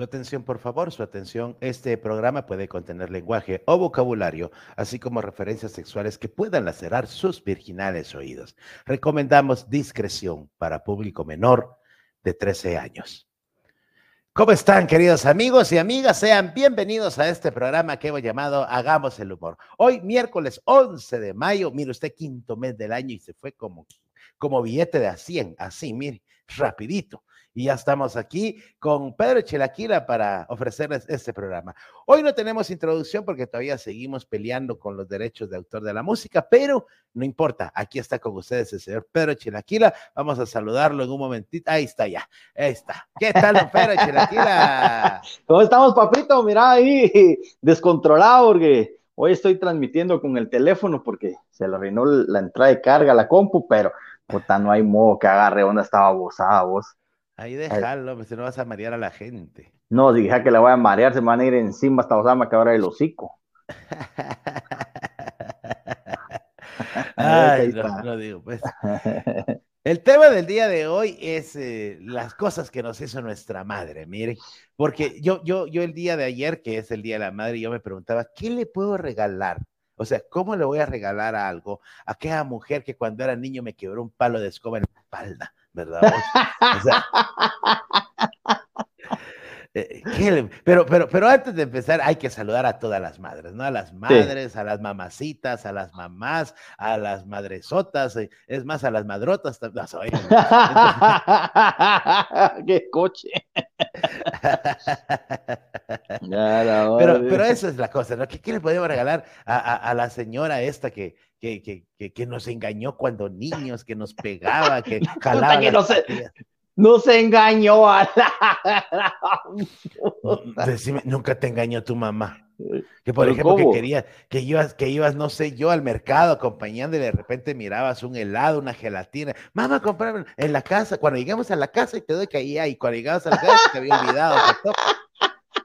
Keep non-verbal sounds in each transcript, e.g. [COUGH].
Su atención, por favor, su atención. Este programa puede contener lenguaje o vocabulario, así como referencias sexuales que puedan lacerar sus virginales oídos. Recomendamos discreción para público menor de 13 años. ¿Cómo están, queridos amigos y amigas? Sean bienvenidos a este programa que hemos llamado Hagamos el Humor. Hoy, miércoles 11 de mayo, mire usted, quinto mes del año y se fue como, como billete de a 100, así, mire, rapidito y ya estamos aquí con Pedro Chelaquila para ofrecerles este programa. Hoy no tenemos introducción porque todavía seguimos peleando con los derechos de autor de la música, pero no importa, aquí está con ustedes el señor Pedro Chelaquila. Vamos a saludarlo en un momentito. Ahí está ya, ahí está. ¿Qué tal, don Pedro Chelaquila? [LAUGHS] ¿Cómo estamos, papito? Mira ahí, [LAUGHS] descontrolado porque hoy estoy transmitiendo con el teléfono porque se le arruinó la entrada de carga a la compu, pero puta, no hay modo que agarre donde estaba abusada vos. Ahí déjalo, pues, si no vas a marear a la gente. No, dije que la voy a marear, se me van a ir encima hasta Osama que ahora el hocico. [LAUGHS] Ay, no, no, digo, pues. [LAUGHS] El tema del día de hoy es eh, las cosas que nos hizo nuestra madre, mire, porque yo, yo, yo el día de ayer, que es el día de la madre, yo me preguntaba, ¿qué le puedo regalar? O sea, ¿cómo le voy a regalar algo a aquella mujer que cuando era niño me quebró un palo de escoba en la espalda? ¿Verdad? [LAUGHS] Eh, pero, pero, pero antes de empezar, hay que saludar a todas las madres, ¿no? A las madres, a las mamacitas, a las mamás, a las madresotas, eh, es más, a las madrotas. No, [LAUGHS] ¡Qué coche! [LAUGHS] pero, pero eso es la cosa, ¿no? ¿Qué, qué le podemos regalar a, a, la señora esta que, que, que, que, nos engañó cuando niños, que nos pegaba, que [LAUGHS] jalaba. no, se, no se engañó a la... Decime, nunca te engañó tu mamá. Que por ejemplo que quería, que ibas, que ibas, no sé, yo al mercado acompañando y de repente mirabas un helado, una gelatina. Mamá, comprame en la casa. Cuando llegamos a la casa y te doy que ahí, y cuando llegamos a la casa te había olvidado.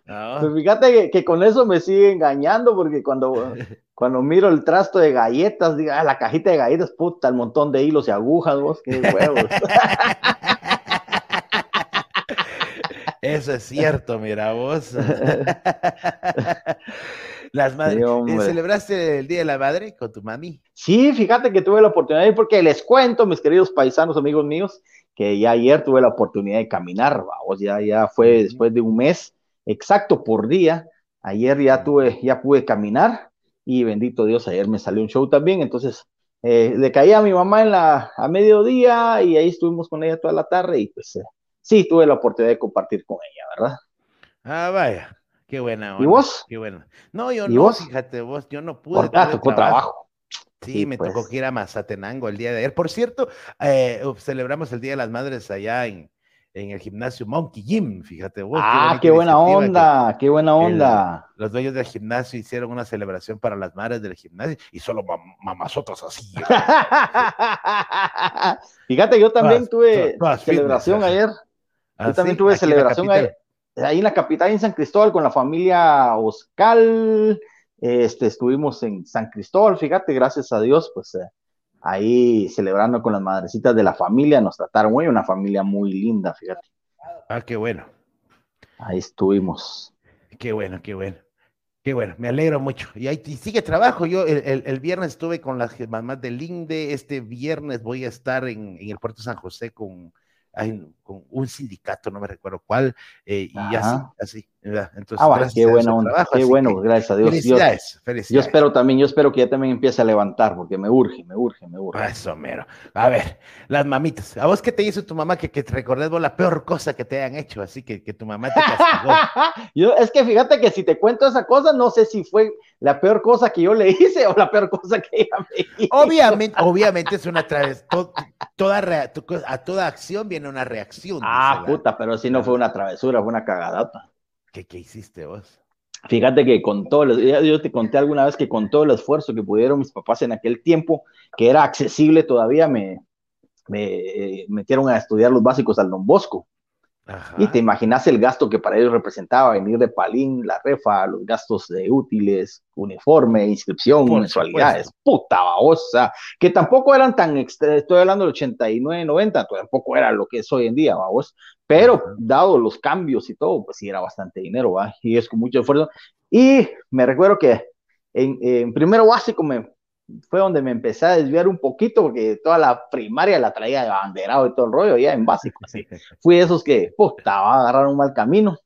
Pues fíjate que, con eso me sigue engañando, porque cuando, [LAUGHS] cuando miro el trasto de galletas, digo, ah, la cajita de galletas, puta, el montón de hilos y agujas, vos, qué huevos. [LAUGHS] Eso es cierto, mira vos. [LAUGHS] Las madres. ¿eh, ¿Celebraste el Día de la Madre con tu mami? Sí, fíjate que tuve la oportunidad, porque les cuento, mis queridos paisanos, amigos míos, que ya ayer tuve la oportunidad de caminar, vamos, ya, ya fue después de un mes exacto por día. Ayer ya tuve, ya pude caminar y bendito Dios, ayer me salió un show también, entonces eh, le caí a mi mamá en la, a mediodía y ahí estuvimos con ella toda la tarde y pues eh, sí, tuve la oportunidad de compartir con ella, ¿verdad? Ah, vaya, qué buena. ¿Y vos? Qué bueno. No, yo no, fíjate vos, yo no pude. ah, tocó trabajo. Sí, me tocó pues. que ir a Mazatenango el día de ayer. Por cierto, eh, celebramos el Día de las Madres allá en, en el gimnasio Monkey Gym, fíjate vos. Ah, qué, buena onda, qué buena onda. los dueños del gimnasio hicieron una celebración para las madres del gimnasio y solo mamazotas así. [LAUGHS] fíjate, yo también tuve celebración ayer. Yo también tuve celebración. Ahí en la capital, en San Cristóbal, con la familia Oscal. Este, estuvimos en San Cristóbal, fíjate, gracias a Dios, pues eh, ahí celebrando con las madrecitas de la familia, nos trataron muy, una familia muy linda, fíjate. Ah, qué bueno. Ahí estuvimos. Qué bueno, qué bueno. Qué bueno, me alegro mucho. Y ahí sigue trabajo. Yo el, viernes estuve con las mamás de Linde. Este viernes voy a estar en, en el puerto San José con, con un sindicato, no me recuerdo cuál, eh, y así, así. Entonces, ah, qué bueno, qué bueno, gracias a Dios. Felicidades, felicidades. Yo espero también, yo espero que ya también empiece a levantar, porque me urge, me urge, me urge. Eso, mero. A ver, las mamitas, ¿a vos qué te hizo tu mamá que, que te recordés vos la peor cosa que te hayan hecho? Así que, que tu mamá te castigó. [LAUGHS] yo, es que fíjate que si te cuento esa cosa, no sé si fue la peor cosa que yo le hice o la peor cosa que ella me hizo. Obviamente, obviamente es una través, toda, a toda acción viene una reacción. Ah, puta, pero si no fue una travesura, fue una cagadata. ¿Qué, qué hiciste vos? Fíjate que con todo, yo te conté alguna vez que con todo el esfuerzo que pudieron mis papás en aquel tiempo, que era accesible todavía, me, me eh, metieron a estudiar los básicos al Don Bosco. Y te imaginas el gasto que para ellos representaba venir de Palín, la refa, los gastos de útiles, uniforme, inscripción, mensualidades, puta babosa, que tampoco eran tan, estoy hablando del 89, 90, tampoco era lo que es hoy en día, vamos, pero dado los cambios y todo, pues sí era bastante dinero, ¿va? Y es con mucho esfuerzo. Y me recuerdo que en, en primero básico me, fue donde me empecé a desviar un poquito, porque toda la primaria la traía de banderado y todo el rollo, ya en básico. Así. [LAUGHS] Fui de esos que, puta, va a agarrar un mal camino.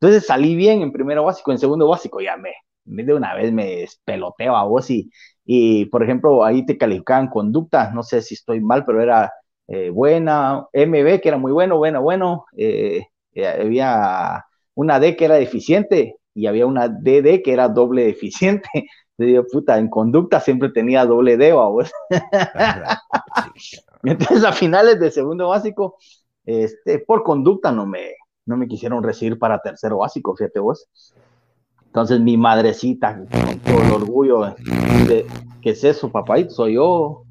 Entonces salí bien en primero básico, en segundo básico ya me, de una vez me despeloteo a vos y, y, por ejemplo, ahí te calificaban conducta, no sé si estoy mal, pero era eh, buena, MB que era muy bueno, bueno, bueno, eh, eh, había una D que era deficiente y había una DD que era doble deficiente. Digo, puta, en conducta siempre tenía doble D, vos. [LAUGHS] Entonces, a finales de segundo básico, este, por conducta no me, no me quisieron recibir para tercero básico, fíjate vos. Entonces, mi madrecita, con todo el orgullo de, que es eso, papá? Soy yo.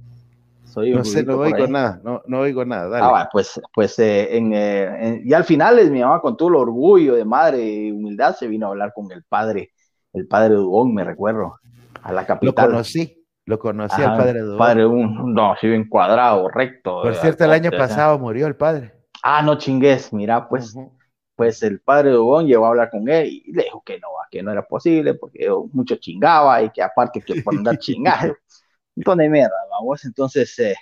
Soy no sé, no oigo nada, no, no oigo nada. Dale. Ah, pues, pues eh, en, eh, y al final es mi mamá con todo el orgullo de madre y humildad se vino a hablar con el padre, el padre Dubón, me recuerdo a la capital. Lo conocí, lo conocí al padre Dubón. Padre, un, no, sí, bien cuadrado, recto. Por cierto, el año pasado murió el padre. Ah, no chingues, mira, pues, pues el padre Dubón llegó a hablar con él y le dijo que no, que no era posible porque mucho chingaba y que aparte que por andar [LAUGHS] chingando, un de mierda, vamos. Entonces, eh,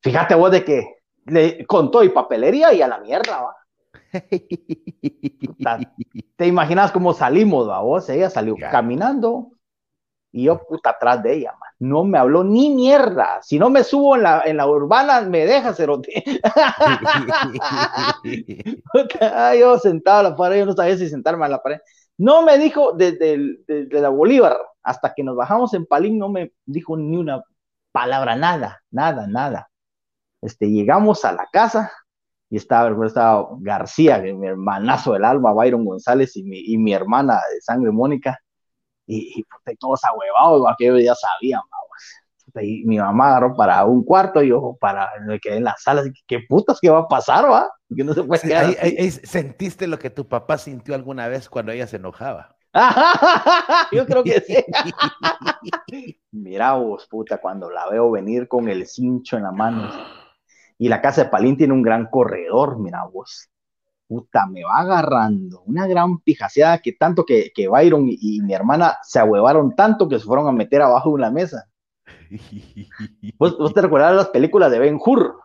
fíjate vos de que le contó y papelería y a la mierda, va. [LAUGHS] Te imaginas cómo salimos, vos. Ella salió caminando y yo, puta, atrás de ella, man. No me habló ni mierda. Si no me subo en la, en la urbana, me deja cerote. [LAUGHS] yo sentado a la pared, yo no sabía si sentarme a la pared. No me dijo desde, la Bolívar hasta que nos bajamos en Palín, no me dijo ni una palabra, nada, nada, nada. Este, llegamos a la casa y estaba, estaba García, mi hermanazo del alma, Byron González y mi, y mi hermana de sangre Mónica y, y, pues, todos ahuevados, aquello ya sabían, y mi mamá agarró para un cuarto y yo para me quedé en la sala, así, ¿qué putas que va a pasar, va? Que no se puede quedar ¿Sentiste lo que tu papá sintió alguna vez cuando ella se enojaba? [LAUGHS] yo creo que sí. [LAUGHS] Mira vos, puta, cuando la veo venir con el cincho en la mano. [GASPS] Y la casa de Palín tiene un gran corredor, mira vos puta, me va agarrando una gran pijaseada que tanto que, que Byron y, mi hermana se ahuevaron tanto que se fueron a meter abajo de una mesa. [LAUGHS] ¿Vos, te recuerdas las películas de Ben Hur?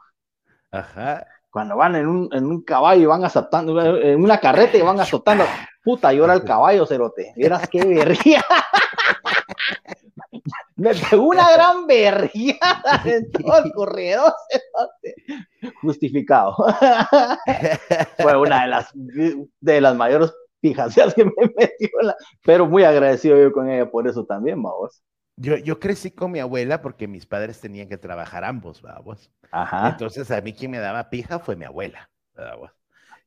Ajá. Cuando van en un, en un caballo y van azotando, en una carreta y van azotando, puta, llora el [LAUGHS] caballo, cerote. Vieras qué berría. [LAUGHS] me [LAUGHS] pegó una gran berriada en todo el corredor. [LAUGHS] Justificado. [LAUGHS] Fue una de las, de las mayores fijaciones que me metió, pero muy agradecido yo con ella por eso también, vamos. Yo, yo crecí con mi abuela porque mis padres tenían que trabajar ambos, vamos. Ajá. Entonces a mí quien me daba pija fue mi abuela, vamos.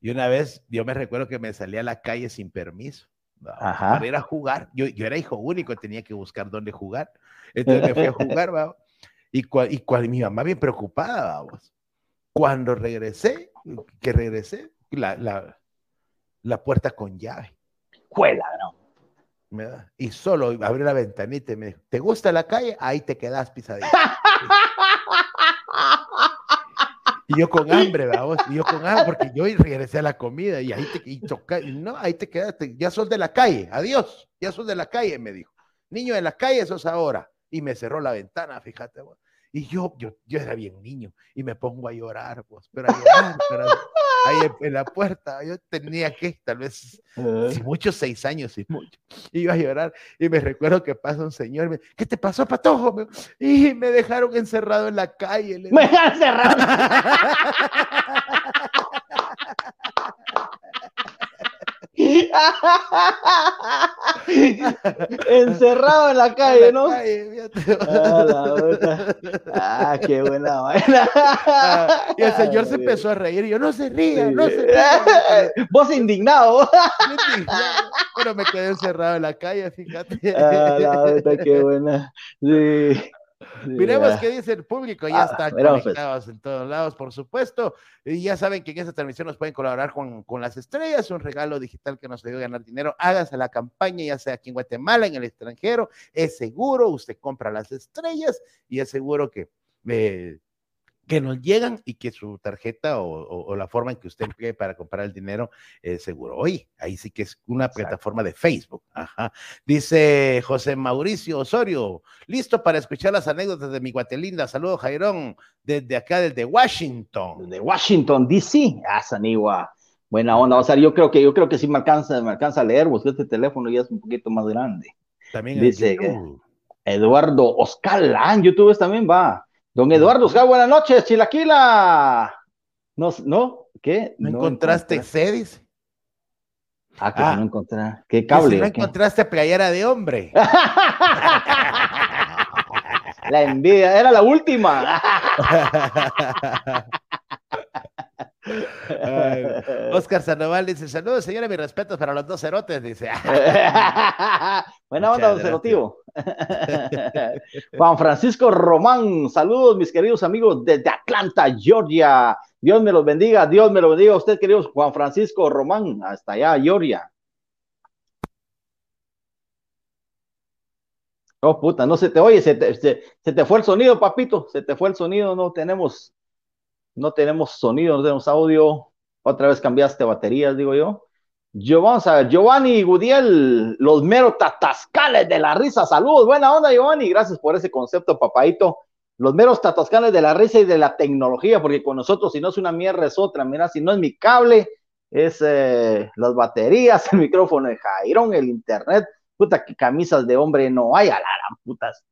Y una vez yo me recuerdo que me salí a la calle sin permiso. Ajá. Para ir a jugar. Yo, yo era hijo único, tenía que buscar dónde jugar. Entonces me fui a jugar, vamos. Y, cual, y mi mamá bien preocupada, vamos. Cuando regresé, que regresé, la, la, la puerta con llave. Juela, ¿no? Y solo abrí la ventanita y me dijo, ¿te gusta la calle? Ahí te quedas pisadito. [LAUGHS] Y yo con hambre, vamos, y yo con hambre, porque yo regresé a la comida y ahí te, y toca, no, ahí te quedaste, ya sos de la calle, adiós, ya sos de la calle, me dijo. Niño de la calle sos ahora. Y me cerró la ventana, fíjate, vos. Y yo, yo, yo era bien niño y me pongo a llorar, pues, pero a llorar, pero ahí en, la puerta, yo tenía que, tal vez, si mucho, seis años, y mucho, iba a llorar y me recuerdo que pasa un señor, me, ¿qué te pasó, patojo? Y me dejaron encerrado en la calle. Me dejaron encerrado. [LAUGHS] [LAUGHS] Encerrado en la calle, ¿no? ah, qué buena vaina. Ah, y el señor se empezó a reír y yo, no se ría, no se ría. [LAUGHS] Vos indignado. Pero me quedé encerrado en la calle, fíjate. Ah, la qué buena. Sí. Miremos qué dice el público, ya ah, están pues. conectados en todos lados, por supuesto. Y ya saben que en esta transmisión nos pueden colaborar con, con las estrellas, un regalo digital que nos ayuda a ganar dinero. Hágase la campaña, ya sea aquí en Guatemala, en el extranjero. Es seguro, usted compra las estrellas y es seguro que, eh, que nos llegan y que su tarjeta o, la forma en que usted emplee para comprar el dinero es seguro. Oye, ahí sí que es una plataforma de Facebook. Ajá. Dice José Mauricio Osorio, listo para escuchar las anécdotas de mi guatelinda. Saludos, Jairón, desde acá, desde Washington. Desde Washington, D.C. Ah, Sanigua. Buena onda. O sea, yo creo que yo creo que sí me alcanza, me alcanza a leer, porque este teléfono ya es un poquito más grande. También dice Eduardo Oscar, en YouTube también va. Don Eduardo Oscar, buenas noches, Chilaquila. No, ¿no? ¿Qué? ¿No, encontraste Cedis? Ah, que no encontré. ¿Qué cable? no encontraste playera de hombre. [LAUGHS] la envidia, era la última. [LAUGHS] Oscar Sandoval dice: Saludos, señores, mis respetos para los dos cerotes. Dice: [LAUGHS] Buena onda, don cerotivo. [LAUGHS] Juan Francisco Román, saludos, mis queridos amigos desde Atlanta, Georgia. Dios me los bendiga, Dios me lo bendiga a usted, queridos Juan Francisco Román, hasta allá, Georgia. Oh, puta, no se te oye, se te, se te fue el sonido, papito, se te fue el sonido, no tenemos no tenemos sonido, no tenemos audio. Otra vez cambiaste baterías, digo yo. Yo, vamos a ver, Giovanni Gudiel, los meros tatascales de la risa. Saludos, buena onda, Giovanni. Gracias por ese concepto, papadito. Los meros tatascales de la risa y de la tecnología, porque con nosotros, si no es una mierda, es otra. Mira, si no es mi cable, es eh, las baterías, [LAUGHS] el micrófono de Jairón, el internet. Puta, que camisas de hombre no hay, a la putas.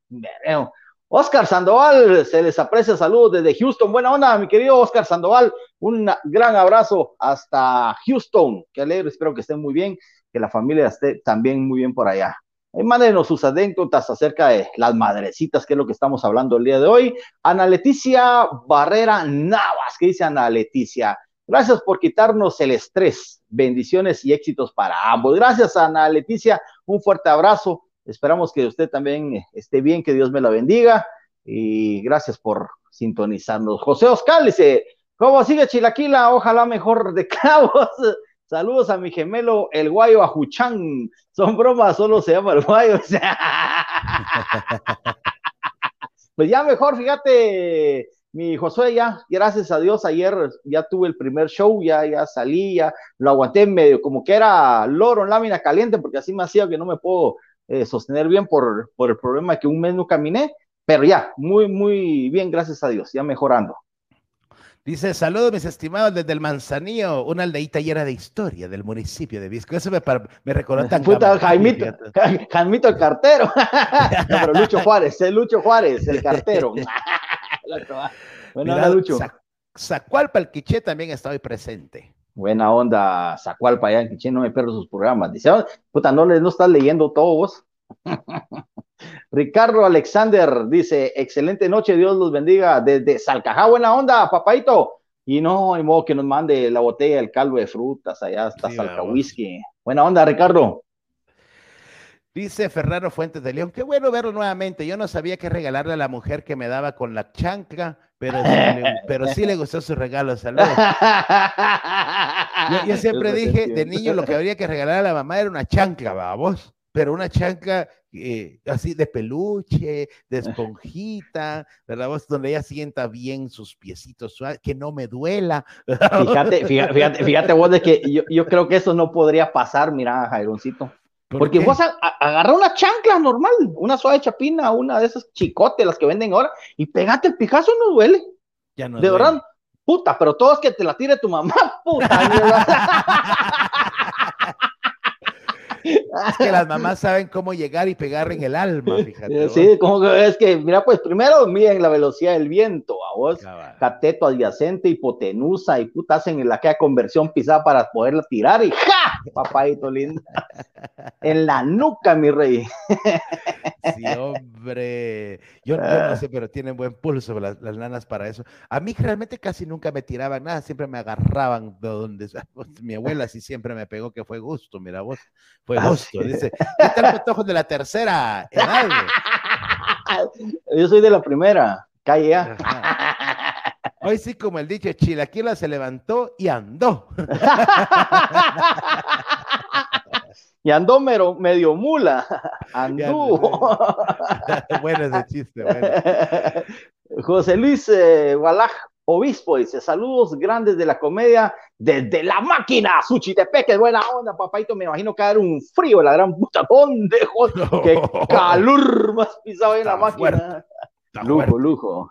Oscar Sandoval, se les aprecia saludos desde Houston. Buena onda, mi querido Oscar Sandoval. Un gran abrazo hasta Houston. Qué alegre, espero que estén muy bien, que la familia esté también muy bien por allá. Y mándenos sus anécdotas acerca de las madrecitas, que es lo que estamos hablando el día de hoy. Ana Leticia Barrera Navas, ¿qué dice Ana Leticia? Gracias por quitarnos el estrés. Bendiciones y éxitos para ambos. Gracias, Ana Leticia. Un fuerte abrazo Esperamos que usted también eh, esté bien, que Dios me la bendiga y gracias por sintonizarnos. José Oscar dice, ¿cómo sigue Chilaquila? Ojalá mejor de cabos. [LAUGHS] Saludos a mi gemelo, el guayo Ajuchán. Son bromas, solo se llama el guayo. [LAUGHS] pues ya mejor, fíjate, mi Josué, ya, gracias a Dios, ayer ya tuve el primer show, ya, ya salí, ya lo aguanté medio, como que era loro en lámina caliente, porque así me hacía que no me puedo eh, sostener bien por, por el problema que un mes no caminé, pero ya, muy, muy bien, gracias a Dios, ya mejorando. Dice, saludos mis estimados desde el Manzanillo, una aldeita llena de historia del municipio de Visco. Eso me, me recordó tan Puta, Jaimito, [LAUGHS] Jaimito el cartero. [LAUGHS] no, pero Lucho Juárez, es Lucho Juárez, el cartero. [LAUGHS] bueno, Mira, Lucho. Zacualpa el Quiché también está hoy presente. Buena onda, Zacualpa allá en Quiché, no me pierdo sus programas. Dice, oh, puta, no, no estás leyendo todos. [LAUGHS] Ricardo Alexander dice, excelente noche, Dios los bendiga desde Salcajá, buena onda, papaito. Y no, hay modo que nos mande la botella, el caldo de frutas, allá hasta Salca Whisky. Buena onda, Ricardo. Dice Ferraro Fuentes de León, qué bueno verlo nuevamente. Yo no sabía qué regalarle a la mujer que me daba con la chancla, pero sí le, [LAUGHS] pero sí le gustó su regalo. Saludos. Yo, [LAUGHS] siempre dije, de niño lo que habría que regalar a la mamá era una chancla, vamos. Pero una chancla eh, así de peluche, de esponjita, ¿verdad? Vos, donde ella sienta bien sus piecitos suaves, que no me duela. Fíjate, fíjate, fíjate, vos de que yo, yo creo que eso no podría pasar, mira, Jaironcito. Porque vos agarrar una chancla normal, una suave chapina, una de esas chicotes, las que venden ahora, y pegate el pijazo, no duele. Ya no de verdad, puta, pero todo es que te la tire tu mamá, [LAUGHS] puta. Es que las mamás saben cómo llegar y pegar en el alma, fíjate. Sí, como que es que, mira, pues primero miden la velocidad del viento, a vos, cateto adyacente, hipotenusa, y puta, hacen la que conversión pisada para poderla tirar y ¡ja! [LAUGHS] Papadito lindo. en la nuca, mi rey. [LAUGHS] sí, hombre. Yo, no sé, pero tienen buen pulso las, las, nanas para eso. A mí realmente casi nunca me tiraban nada, siempre me agarraban de donde. Mi abuela sí siempre me pegó que fue gusto, mira vos. Fue ah, gusto. Dice, ¿qué tal patojo de la tercera edad? [LAUGHS] Yo soy de la primera, calle Hoy sí, como el dicho, Chilaquila se levantó y andó. [LAUGHS] y andó medio mula. [LAUGHS] Andú. [LAUGHS] bueno ese chiste, bueno. José Luis eh, Obispo dice, saludos grandes de la comedia desde la máquina, Suchitepeque, buena onda, papaito, me imagino que era un frío, la gran puta, ¿dónde? Qué calor más pisado en la máquina. Lujo, lujo.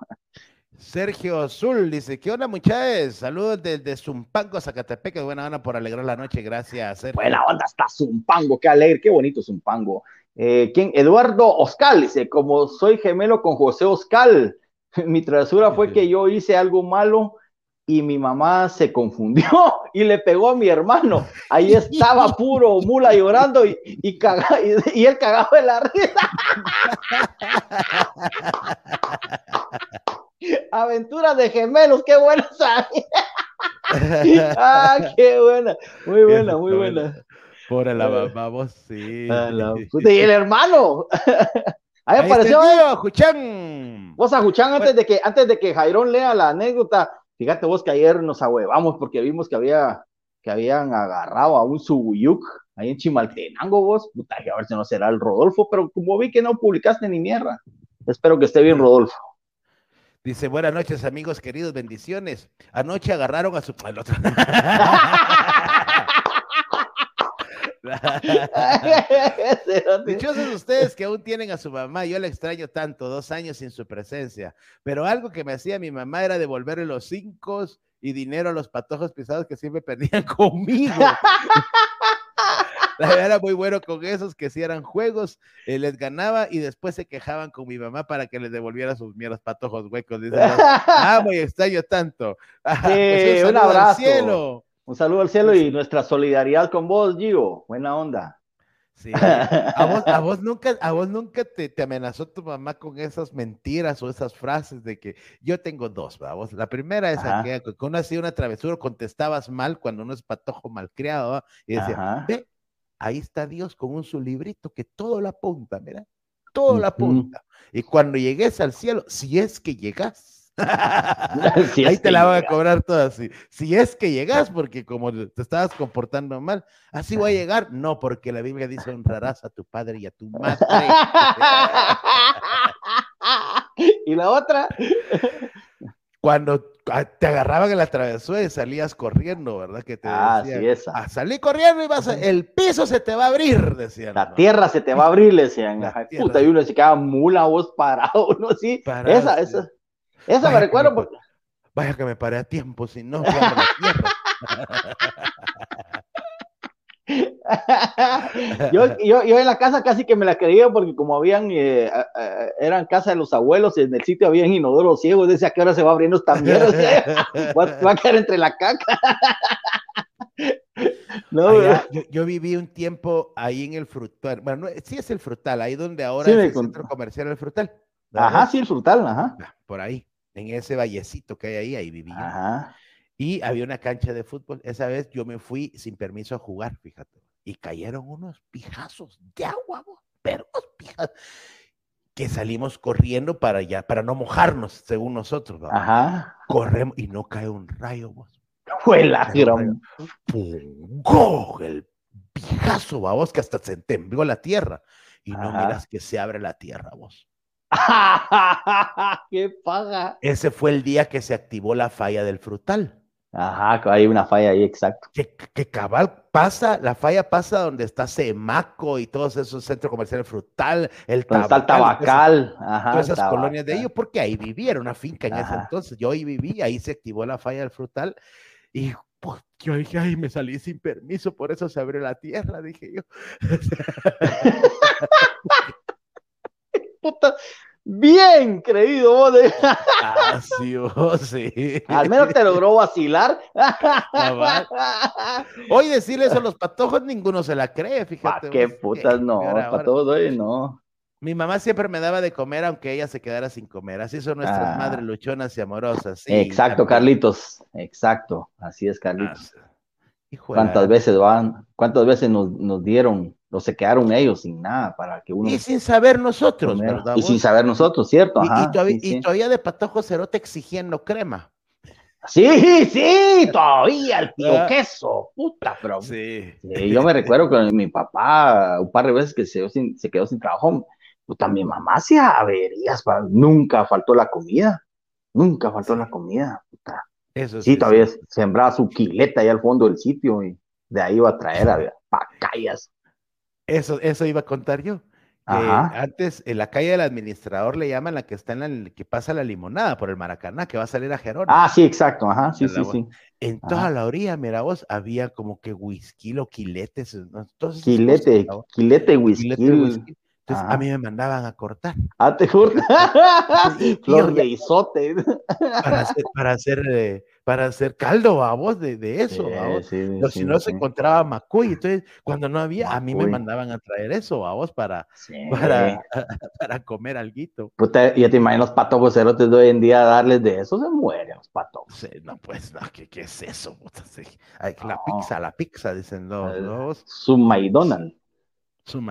Sergio Azul dice, ¿qué onda muchachos? Saludos desde Zumpango, Zacatepec, buena onda por alegrar la noche, gracias. Sergio. Buena onda hasta Zumpango, qué alegre, qué bonito Zumpango. Eh, ¿quién? Eduardo Oscal dice, como soy gemelo con José Oscal, [LAUGHS] mi travesura fue que yo hice algo malo y mi mamá se confundió [LAUGHS] y le pegó a mi hermano. Ahí estaba puro mula llorando y, y, [LAUGHS] y, él cagaba de la risa. Aventuras de gemelos, qué buena [LAUGHS] [LAUGHS] ah, qué buena, muy buena, muy buena. Por el vamos, sí. [LAUGHS] y el hermano. Ahí, apareció. Juchán. Vos a Juchán, antes de que, antes de que Jairón lea la anécdota, fíjate vos que ayer nos ahuevamos porque vimos que había, que habían agarrado a un subuyuk ahí en Chimaltenango, vos, puta, a ver si no será el Rodolfo, pero como vi que no publicaste ni mierda, espero que esté bien Rodolfo. Dice, buenas noches amigos queridos, bendiciones. Anoche agarraron a su... [LAUGHS] [LAUGHS] Dichosos ustedes que aún tienen a su mamá, yo la extraño tanto, dos años sin su presencia, pero algo que me hacía mi mamá era devolverle los cinco y dinero a los patojos pisados que siempre [LAUGHS] perdían conmigo. [LAUGHS] era muy bueno con esos que si eran juegos, eh, les ganaba y después se quejaban con mi mamá para que les devolviera sus mierdas patojos huecos. Dice, amo [LAUGHS] y extraño tanto. [LAUGHS] Pues un, abrazo. cielo. Un saludo al cielo y nuestra solidaridad con vos, Gio. Buena onda. Sí. A vos, nunca, a vos nunca te, amenazó tu mamá con esas mentiras o esas frases de que yo tengo dos, vamos. La primera es aquella que uno hacía una travesura, contestabas mal cuando uno es patojo malcriado, y decía, ve, ahí está Dios con un su librito que todo la apunta, mira, todo la apunta. Y cuando llegues al cielo, si es que llegas, [LAUGHS] Ahí te la van a cobrar toda así. Si es que llegas, porque como te estabas comportando mal, así voy a llegar. No, porque la Biblia dice honrarás a tu padre y a tu madre. [LAUGHS] y la otra. [LAUGHS] Cuando te agarraban en la travesura y salías corriendo, ¿verdad? Que te ah, sí, esa. Ah, salí corriendo y vas a, el piso se te va a abrir, decían. La tierra se te va a abrir, decían. Puta, y uno se quedaba mula vos parado, [LAUGHS] ¿no? Sí, esa, esa. Eso me recuerdo porque... Vaya que me paré a tiempo, si no, [LAUGHS] [LAUGHS] yo, yo, yo, en la casa casi que me la creía porque como habían, eh, eran casa de los abuelos, en el sitio habían inodoros ciegos, decía que ahora se va abriendo esta mierda, [LAUGHS] va, a quedar entre la caca. [LAUGHS] no, yo, yo, viví un tiempo ahí en el frutal, bueno, sí es el frutal, ahí donde ahora es el centro comercial el frutal. Ajá, sí, el frutal, ajá. Por ahí en ese vallecito que hay ahí, ahí vivía. Y había una cancha de fútbol. Esa vez yo me fui sin permiso a jugar, fíjate. Y cayeron unos pijazos de agua, pero pijazos. Que salimos corriendo para allá, para no mojarnos, según nosotros. Ajá. Corremos y no cae un rayo, vos. [LAUGHS] Fue la gran. El pijazo, vos, que hasta se tembló la tierra. Y no miras que se abre la tierra, vos. [LAUGHS] ¡Qué paga! Ese fue el día que se activó la falla del frutal. Ajá, hay una falla ahí, exacto. Que, cabal pasa, la falla pasa donde está Semaco y todos esos centros comerciales frutal, el tabacal, tabacal, ajá, todas esas colonias de ellos, porque ahí vivía, era una finca en ese entonces. Yo ahí viví, ahí se activó la falla del frutal y pues, yo dije, ay, me salí sin permiso, por eso se abrió la tierra, dije yo. [LAUGHS] [LAUGHS] bien creído vos. Ah, sí, sí. Al menos te logró vacilar. Hoy decirle eso a los patojos, ninguno se la cree, fíjate. qué putas no? Patojos, no. Mi mamá siempre me daba de comer aunque ella se quedara sin comer. Así son nuestras ah. madres luchonas y amorosas. exacto, Carlitos. Exacto. Así es, Carlitos. Ah, ¿Cuántas veces van? ¿Cuántas veces nos, nos dieron no se quedaron ellos sin nada para que uno. Y sin saber nosotros, ¿verdad? Y sin saber nosotros, ¿cierto? y, todavía, de patojo cerote exigiendo crema. Sí, sí, todavía el tío queso, puta, pero. Sí. Yo me recuerdo que mi papá, un par de veces que se quedó sin, se quedó sin trabajo, puta, mi mamá hacía averías, nunca faltó la comida. Nunca faltó la comida. Puta. Eso sí, todavía sembraba su quileta ahí al fondo del sitio y de ahí iba a traer a [LAUGHS] pacayas. Eso, eso iba a contar yo. antes en la calle del administrador le llaman la que está en la que pasa la limonada por el Maracaná, que va a salir a Gerona. Ah, sí, exacto, ajá, sí, sí, sí. En toda la orilla, mira vos, había como que whisky o quiletes. Quilete, quilete, whisky. Entonces a mí me mandaban a cortar. Ah, te cortan. [LAUGHS] Flor de isote. Para hacer, para hacer, eh, para hacer caldo, a vos, de, de eso. Sí, si no se encontraba macuy. Entonces, cuando no había, a mí me mandaban a traer eso, a vos, para, para, [LAUGHS] para comer alguito. Puta, ya te imaginas los patojos de hoy en día darles de eso, se mueren los patojos. Sí, no, pues, no, ¿qué, qué es eso? La pizza, la pizza, dicen los. Su McDonald's. Su [LAUGHS]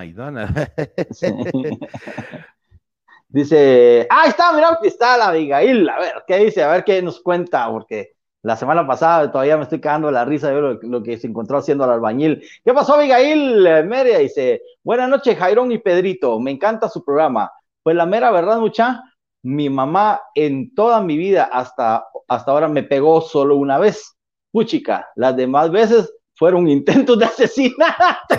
[LAUGHS] dice, ah, está, mira que está la Abigail. A ver, ¿qué dice? A ver qué nos cuenta, porque la semana pasada todavía me estoy cagando la risa de lo, que se encontró haciendo al albañil. ¿Qué pasó, Abigail? Eh, Meria dice, buenas noches, Jairón y Pedrito. Me encanta su programa. Pues la mera verdad, mucha, mi mamá en toda mi vida hasta, hasta ahora me pegó solo una vez. Puchica, las demás veces fueron [LAUGHS] intentos de asesinato.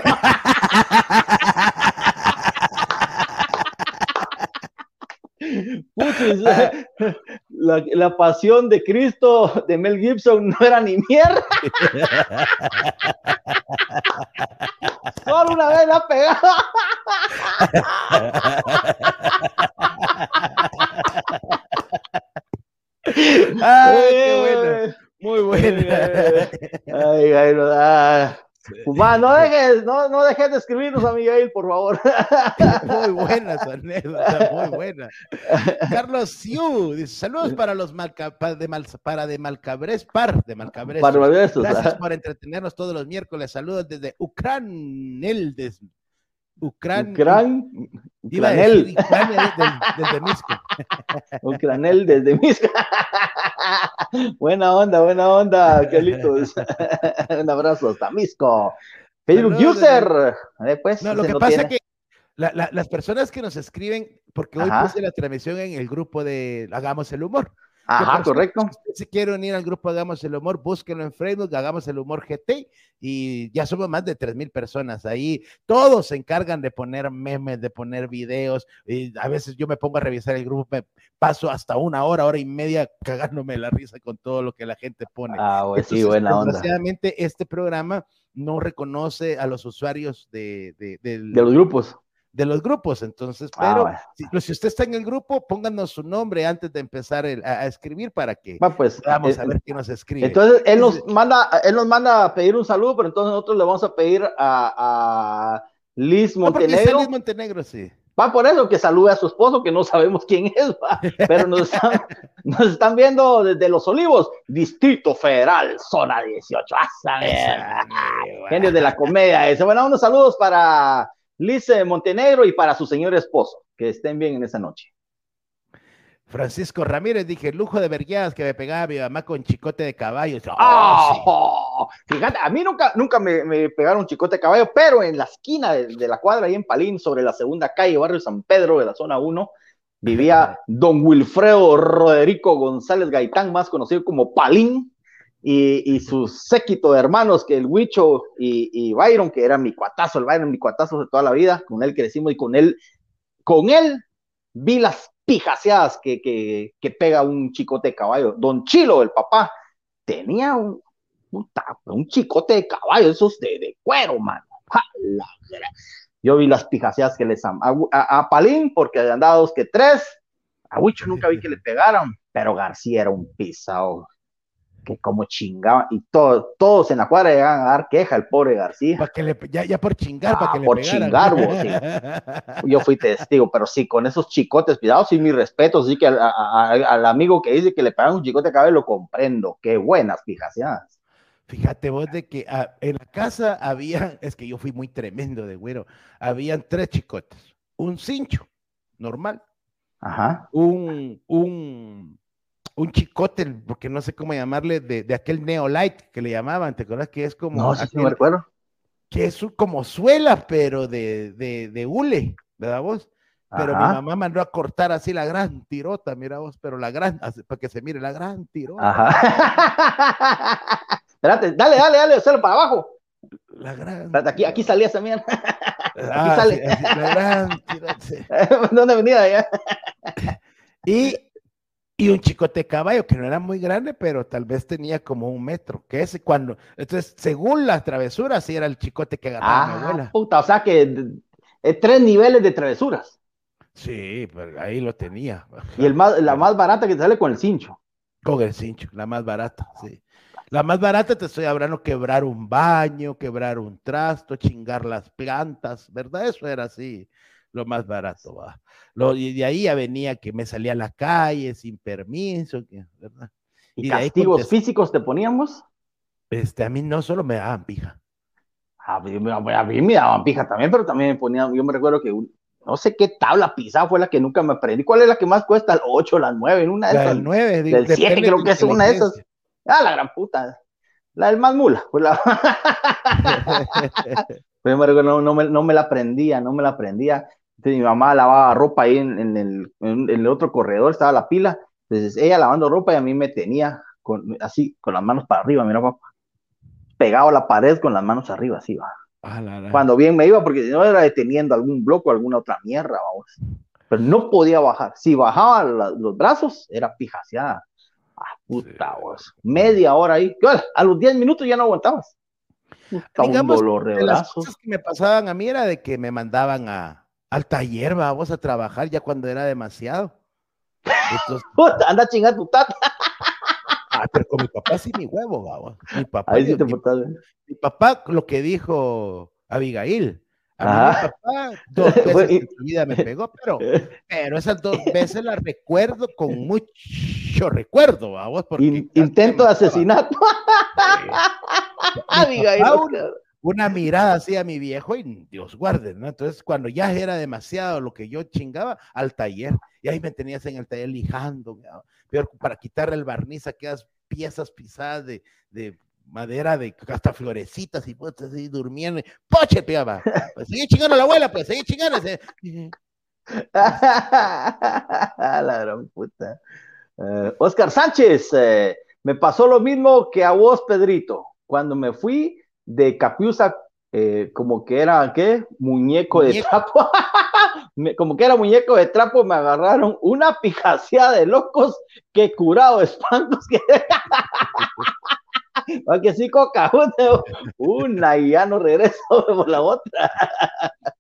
[LAUGHS] la, la, pasión de Cristo de Mel Gibson no era ni mierda. Solo una vez la pegado. Ay, qué bueno. Muy buena. Ay, ay, no, ah. No [LAUGHS] dejes, no, no dejes de escribirnos a Miguel, por favor. [LAUGHS] Muy buena su anécdota, muy buena. [LAUGHS] Carlos Siu dice: Saludos para los malca, para de, mal, para de Malcabres, par de Malcabres. Gracias por entretenernos todos los miércoles. Saludos desde Ucrania, Ucran... Ucranel. [LAUGHS] desde Misco. Ucranel desde Misco. buena onda, buena onda, Carlitos. [LAUGHS] Un abrazo hasta Misco. Facebook User. Pues, no, lo que pasa es que las personas que nos escriben, porque hoy puse la transmisión en el grupo de Hagamos el Humor. Ajá, correcto. Si quieren ir al grupo Hagamos el Humor, búsquenlo en Facebook, Hagamos el Humor GT, y ya somos más de 3,000 personas ahí. Todos se encargan de poner memes, de poner videos. Y a veces yo me pongo a revisar el grupo, me paso hasta una hora, hora y media [LAUGHS] cagándome la risa con todo lo que la gente pone. Ah, pues sí, buena onda. Desgraciadamente, este programa no reconoce a los usuarios de, de, de los grupos de los grupos. Entonces, ah, pero pues, si, usted está en el grupo, pónganos su nombre antes de empezar a, escribir para que pues, vamos a ver quién nos escribe. Entonces, él nos manda, él nos manda a pedir un saludo, pero entonces nosotros le vamos a pedir a, Liz Montenegro. Liz Montenegro, sí. Va por eso que salude a su esposo, que no sabemos quién es, pero nos están, [LAUGHS] nos están, viendo desde Los Olivos, Distrito Federal, zona 18. ¡Ah, Genios de la comedia. Ese. Bueno, unos saludos para Lice Montenegro y para su señor esposo. Que estén bien en esa noche. Francisco Ramírez, dije, lujo de vergueadas que me pegaba mi mamá con chicote de caballo. Oh, Fíjate, a mí nunca, nunca me, pegaron chicote de caballo, pero en la esquina de, la cuadra, ahí en Palín, sobre la segunda calle, barrio San Pedro de la zona 1, vivía [LAUGHS] don Wilfredo Roderico González Gaitán, más conocido como Palín, y, su séquito de hermanos, que el Huicho y, Byron, que era mi cuatazo, el Byron, mi cuatazo de toda la vida, con él crecimos y con él, con él vi las pijaseadas que, que, pega un chicote de caballo. Don Chilo, el papá, tenía un, un, chicote de caballo, esos de, de cuero, mano. Yo vi las pijaseadas que les a, a, a, Palín, porque andaba dos que tres. A Huicho nunca vi que le pegaron, pero García era un pisado que como chingaban, y todo, todos en la cuadra llegaban a dar queja al pobre García. Para que le, ya, ya por chingar, para que por chingar, [LAUGHS] Yo fui testigo, pero sí, con esos chicotes, cuidado, sí, mi respeto, sí que al, amigo que dice que le pegan un chicote de lo comprendo, qué buenas fijaciones. Fíjate vos de que ah, en la casa había, es que yo fui muy tremendo de güero, habían tres chicotes, un cincho, normal, Ajá. un, un un chicote, porque no sé cómo llamarle, de, de aquel Neolite que le llamaban, ¿te acuerdas que es como... No, sí, me recuerdo. Que es como suela, pero de, de, de hule, ¿verdad vos? pero mi mamá mandó a cortar así la gran tirota, mira vos, pero la gran, para que se mire la gran tirota. Ajá. [LAUGHS] Espérate, dale, dale, dale, hacerlo para abajo. La gran. aquí, aquí salía esa mierda. [LAUGHS] Aquí ah, sale. la gran tirota. [LAUGHS] ¿Dónde venía allá? y, y un chicote caballo que no era muy grande, pero tal vez tenía como un metro. Que ese cuando. Entonces, según las travesuras, sí era el chicote que agarraba mi ah, abuela. Puta, o sea que eh, tres niveles de travesuras. Sí, pero ahí lo tenía. Y el más, la más barata que te sale con el cincho. Con el cincho, la más barata, sí. La más barata te estoy hablando quebrar un baño, quebrar un trasto, chingar las plantas, ¿verdad? Eso era así, lo más barato, va. Lo, y de ahí ya venía que me salía a la calle sin permiso, ¿verdad? ¿Y, castigos físicos te poníamos? Este, a mí no solo me daban pija. A mí, a mí me daban pija también, pero también me ponían, yo me recuerdo que no sé qué tabla pisada fue la que nunca me aprendí. ¿Cuál es la que más cuesta? ¿El 8, las 9? En una de esas. El 9, del 7, creo que es una de esas. Ah, la gran puta. La del más mula. Pues la... [LAUGHS] [LAUGHS] no, no, me, no me la aprendía, no me la aprendía. Entonces, mi mamá lavaba ropa ahí en, en, el, en, el, otro corredor, estaba la pila. Entonces ella lavando ropa y a mí me tenía con, así, con las manos para arriba, mira papá. Pegado a la pared con las manos arriba, así va. Cuando bien me iba, porque si no era deteniendo algún bloque o alguna otra mierda, vamos. Pero no podía bajar. Si bajaba los brazos, era pijaseada. Ah, puta, vos. Media hora ahí. A los 10 minutos ya no aguantabas. Digamos, de las cosas que me pasaban a mí era de que me mandaban a, al taller, vamos a trabajar ya cuando era demasiado. [LAUGHS] anda chingando tu tata. Ah, pero con mi papá sí, mi huevo, vamos. Mi papá, mi, papá, lo que dijo Abigail. A mí mi papá dos [LAUGHS] veces en su vida me pegó, pero, [LAUGHS] pero esas dos veces las recuerdo con mucho recuerdo, vamos. Porque intento de asesinato. Abigail. Una, mirada así a mi viejo y Dios guarde, ¿no? Entonces, cuando ya era demasiado lo que yo chingaba, al taller. Y ahí me tenías en el taller lijando, peor para quitarle el barniz a aquellas piezas pisadas de, de madera de hasta florecitas y pues así durmiendo. ¡Poche, piaba! Pues sigue chingando la abuela, pues sigue chingando. [LAUGHS] la gran puta. Uh, Oscar Sánchez, eh, me pasó lo mismo que a vos, Pedrito. Cuando me fui de Capiusa, eh, como que era, ¿qué? Muñeco, de trapo. [LAUGHS] como que era muñeco de trapo, me agarraron una pijaseada de locos que curado espantos. Que... [LAUGHS] que sí, coca, [LAUGHS] una y ya no regreso por la otra.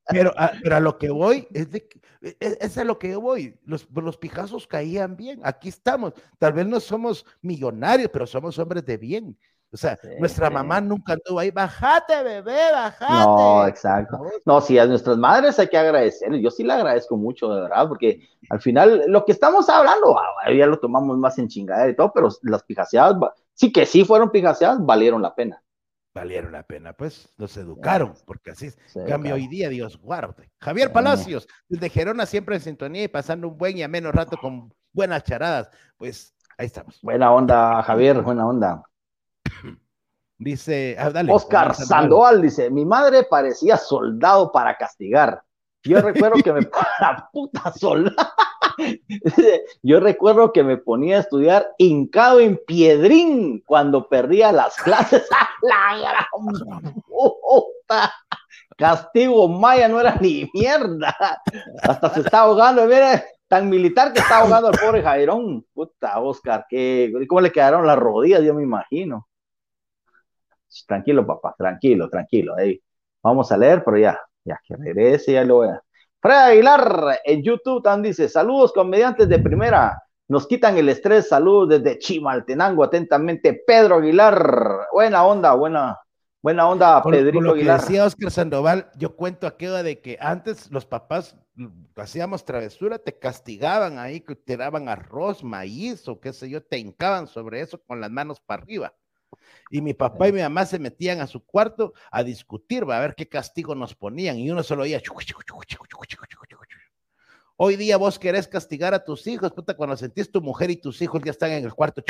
Pero a, pero a lo que voy, es de, es, es, a lo que voy. Los, los pijazos caían bien. Aquí estamos. Tal vez no somos millonarios, pero somos hombres de bien. O sea, nuestra mamá nunca anduvo ahí, bájate, bebé, bájate. No, exacto. No, sí, a nuestras madres hay que agradecer. Yo sí le agradezco mucho, de verdad, porque al final lo que estamos hablando, ah, ya lo tomamos más en chingadera y todo, pero las pijaseadas, sí que sí fueron pijaseadas, valieron la pena. Valieron la pena, pues nos educaron, porque así es. Cambio hoy día, Dios guarde. Javier Palacios, desde Gerona siempre en sintonía y pasando un buen y ameno rato con buenas charadas. Pues ahí estamos. Buena onda, Javier, buena onda. Dice, ah, Oscar Sandoval dice, mi madre parecía soldado para castigar. Yo recuerdo que me [LAUGHS] [LAUGHS] la puta soldado. Yo recuerdo que me ponía a estudiar hincado en piedrín cuando perdía las clases. [LAUGHS] la gran puta! Castigo maya no era ni mierda. Hasta se está ahogando. Mira, tan militar que está ahogando al pobre Jairón. Puta, Oscar, que ¿cómo le quedaron las rodillas? Yo me imagino. Tranquilo, papá, tranquilo, tranquilo. Ahí. Vamos a leer, pero ya, ya que regrese, ya lo voy a. Fred Aguilar en YouTube también dice: Saludos, comediantes de primera. Nos quitan el estrés. Saludos desde Chimaltenango. Atentamente, Pedro Aguilar. Buena onda, buena, buena onda, Pedrito lo Aguilar. decía Oscar Sandoval, yo cuento aquello de que antes los papás hacíamos travesura, te castigaban ahí, te daban arroz, maíz o qué sé yo, te hincaban sobre eso con las manos para arriba. Y mi papá y mi mamá se metían a su cuarto a discutir, a ver qué castigo nos ponían. Y uno solo oía. Hoy día vos querés castigar a tus hijos, puta, cuando sentís tu mujer y tus hijos ya están en el cuarto.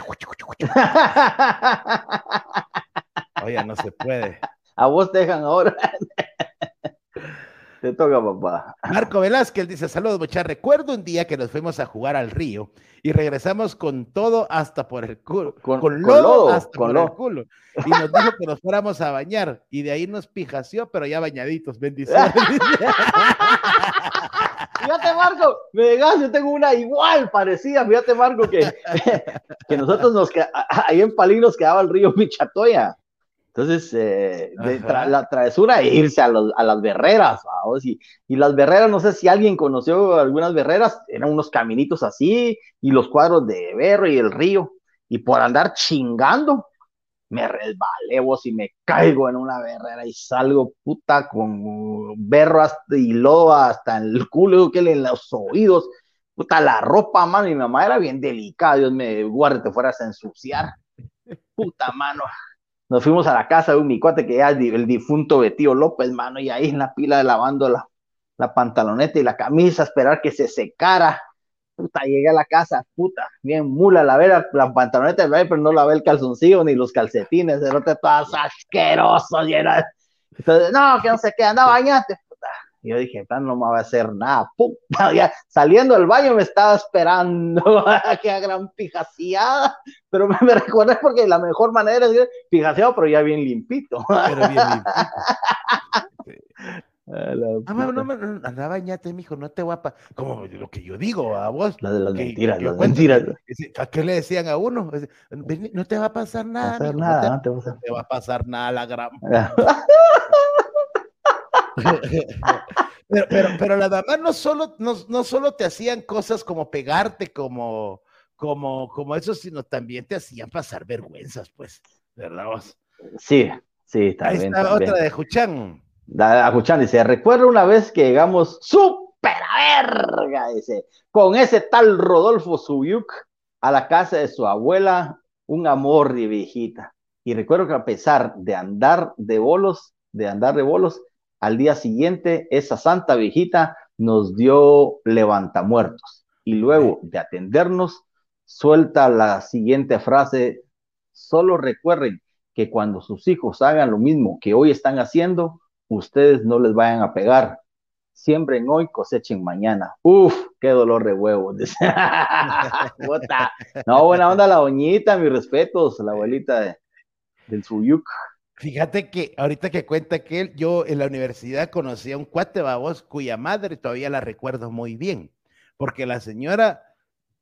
[LAUGHS] Oye, no se puede. A vos te dejan ahora. [LAUGHS] Te toca, papá. Marco Velázquez dice, saludos, muchachos. Recuerdo un día que nos fuimos a jugar al río y regresamos con todo hasta por el culo. Con, con lodo, hasta por el culo. Y nos dijo que nos fuéramos a bañar y de ahí nos pijació, pero ya bañaditos. Bendiciones. [LAUGHS] Fíjate, Marco, me dejas, yo tengo una igual, parecida. Fíjate, Marco, que, [LAUGHS] que nosotros nos ahí en Palín nos quedaba el río Michatoya. Entonces, eh, la travesura es irse a, las berreras, y, y, las berreras, no sé si alguien conoció algunas berreras, eran unos caminitos así, y los cuadros de berro y el río, y por andar chingando, me resbalé vos y me caigo en una berrera y salgo puta con berro hasta, y lodo hasta el culo, que en los oídos, puta la ropa, mano, mi mamá era bien delicada, Dios me guarde, te fueras a ensuciar, [LAUGHS] puta mano nos fuimos a la casa de un mi cuate que ya el, difunto Betío López, mano, y ahí en la pila lavando la, la pantaloneta y la camisa, esperar que se secara. Puta, llegué a la casa, puta, bien mula, la vera, la pantaloneta, pero no lavé el calzoncillo ni los calcetines, el otro todas asqueroso, lleno Entonces, no, que no se queda, anda, bañate, y yo dije, no me va a hacer nada. Puta, [LAUGHS] ya saliendo del baño me estaba esperando [LAUGHS] que gran pijaseada. Pero me, me recuerdas porque la mejor manera es decir pijaseado, pero ya bien limpito. Pero bien [LAUGHS] limpito. Ah, no, me anda bañate, mijo, no te guapa. Como lo que yo digo a vos. La de las mentiras, las mentiras. ¿A qué le decían a uno? No te va a pasar nada. no, te, no, te, va a pasar nada la gran. [LAUGHS] pero, pero, pero la dama no solo, no, no solo te hacían cosas como pegarte, como, como, como eso, sino también te hacían pasar vergüenzas, pues, ¿verdad vos? Sí, sí, también. Ahí está otra de Juchán. Juchán dice, recuerdo una vez que llegamos súper a verga, dice, con ese tal Rodolfo Subiuk a la casa de su abuela, un amor de viejita. Y recuerdo que a pesar de andar de bolos, de andar de bolos, al día siguiente, esa santa viejita nos dio levantamuertos y luego de atendernos, suelta la siguiente frase, solo recuerden que cuando sus hijos hagan lo mismo que hoy están haciendo, ustedes no les vayan a pegar. Siembren hoy, cosechen mañana. Uf, qué dolor de huevos. [LAUGHS] no, buena onda la doñita, mis respetos, la abuelita de, del Suyuk. Fíjate que ahorita que cuenta que él, yo en la universidad conocí a un cuate babos cuya madre todavía la recuerdo muy bien, porque la señora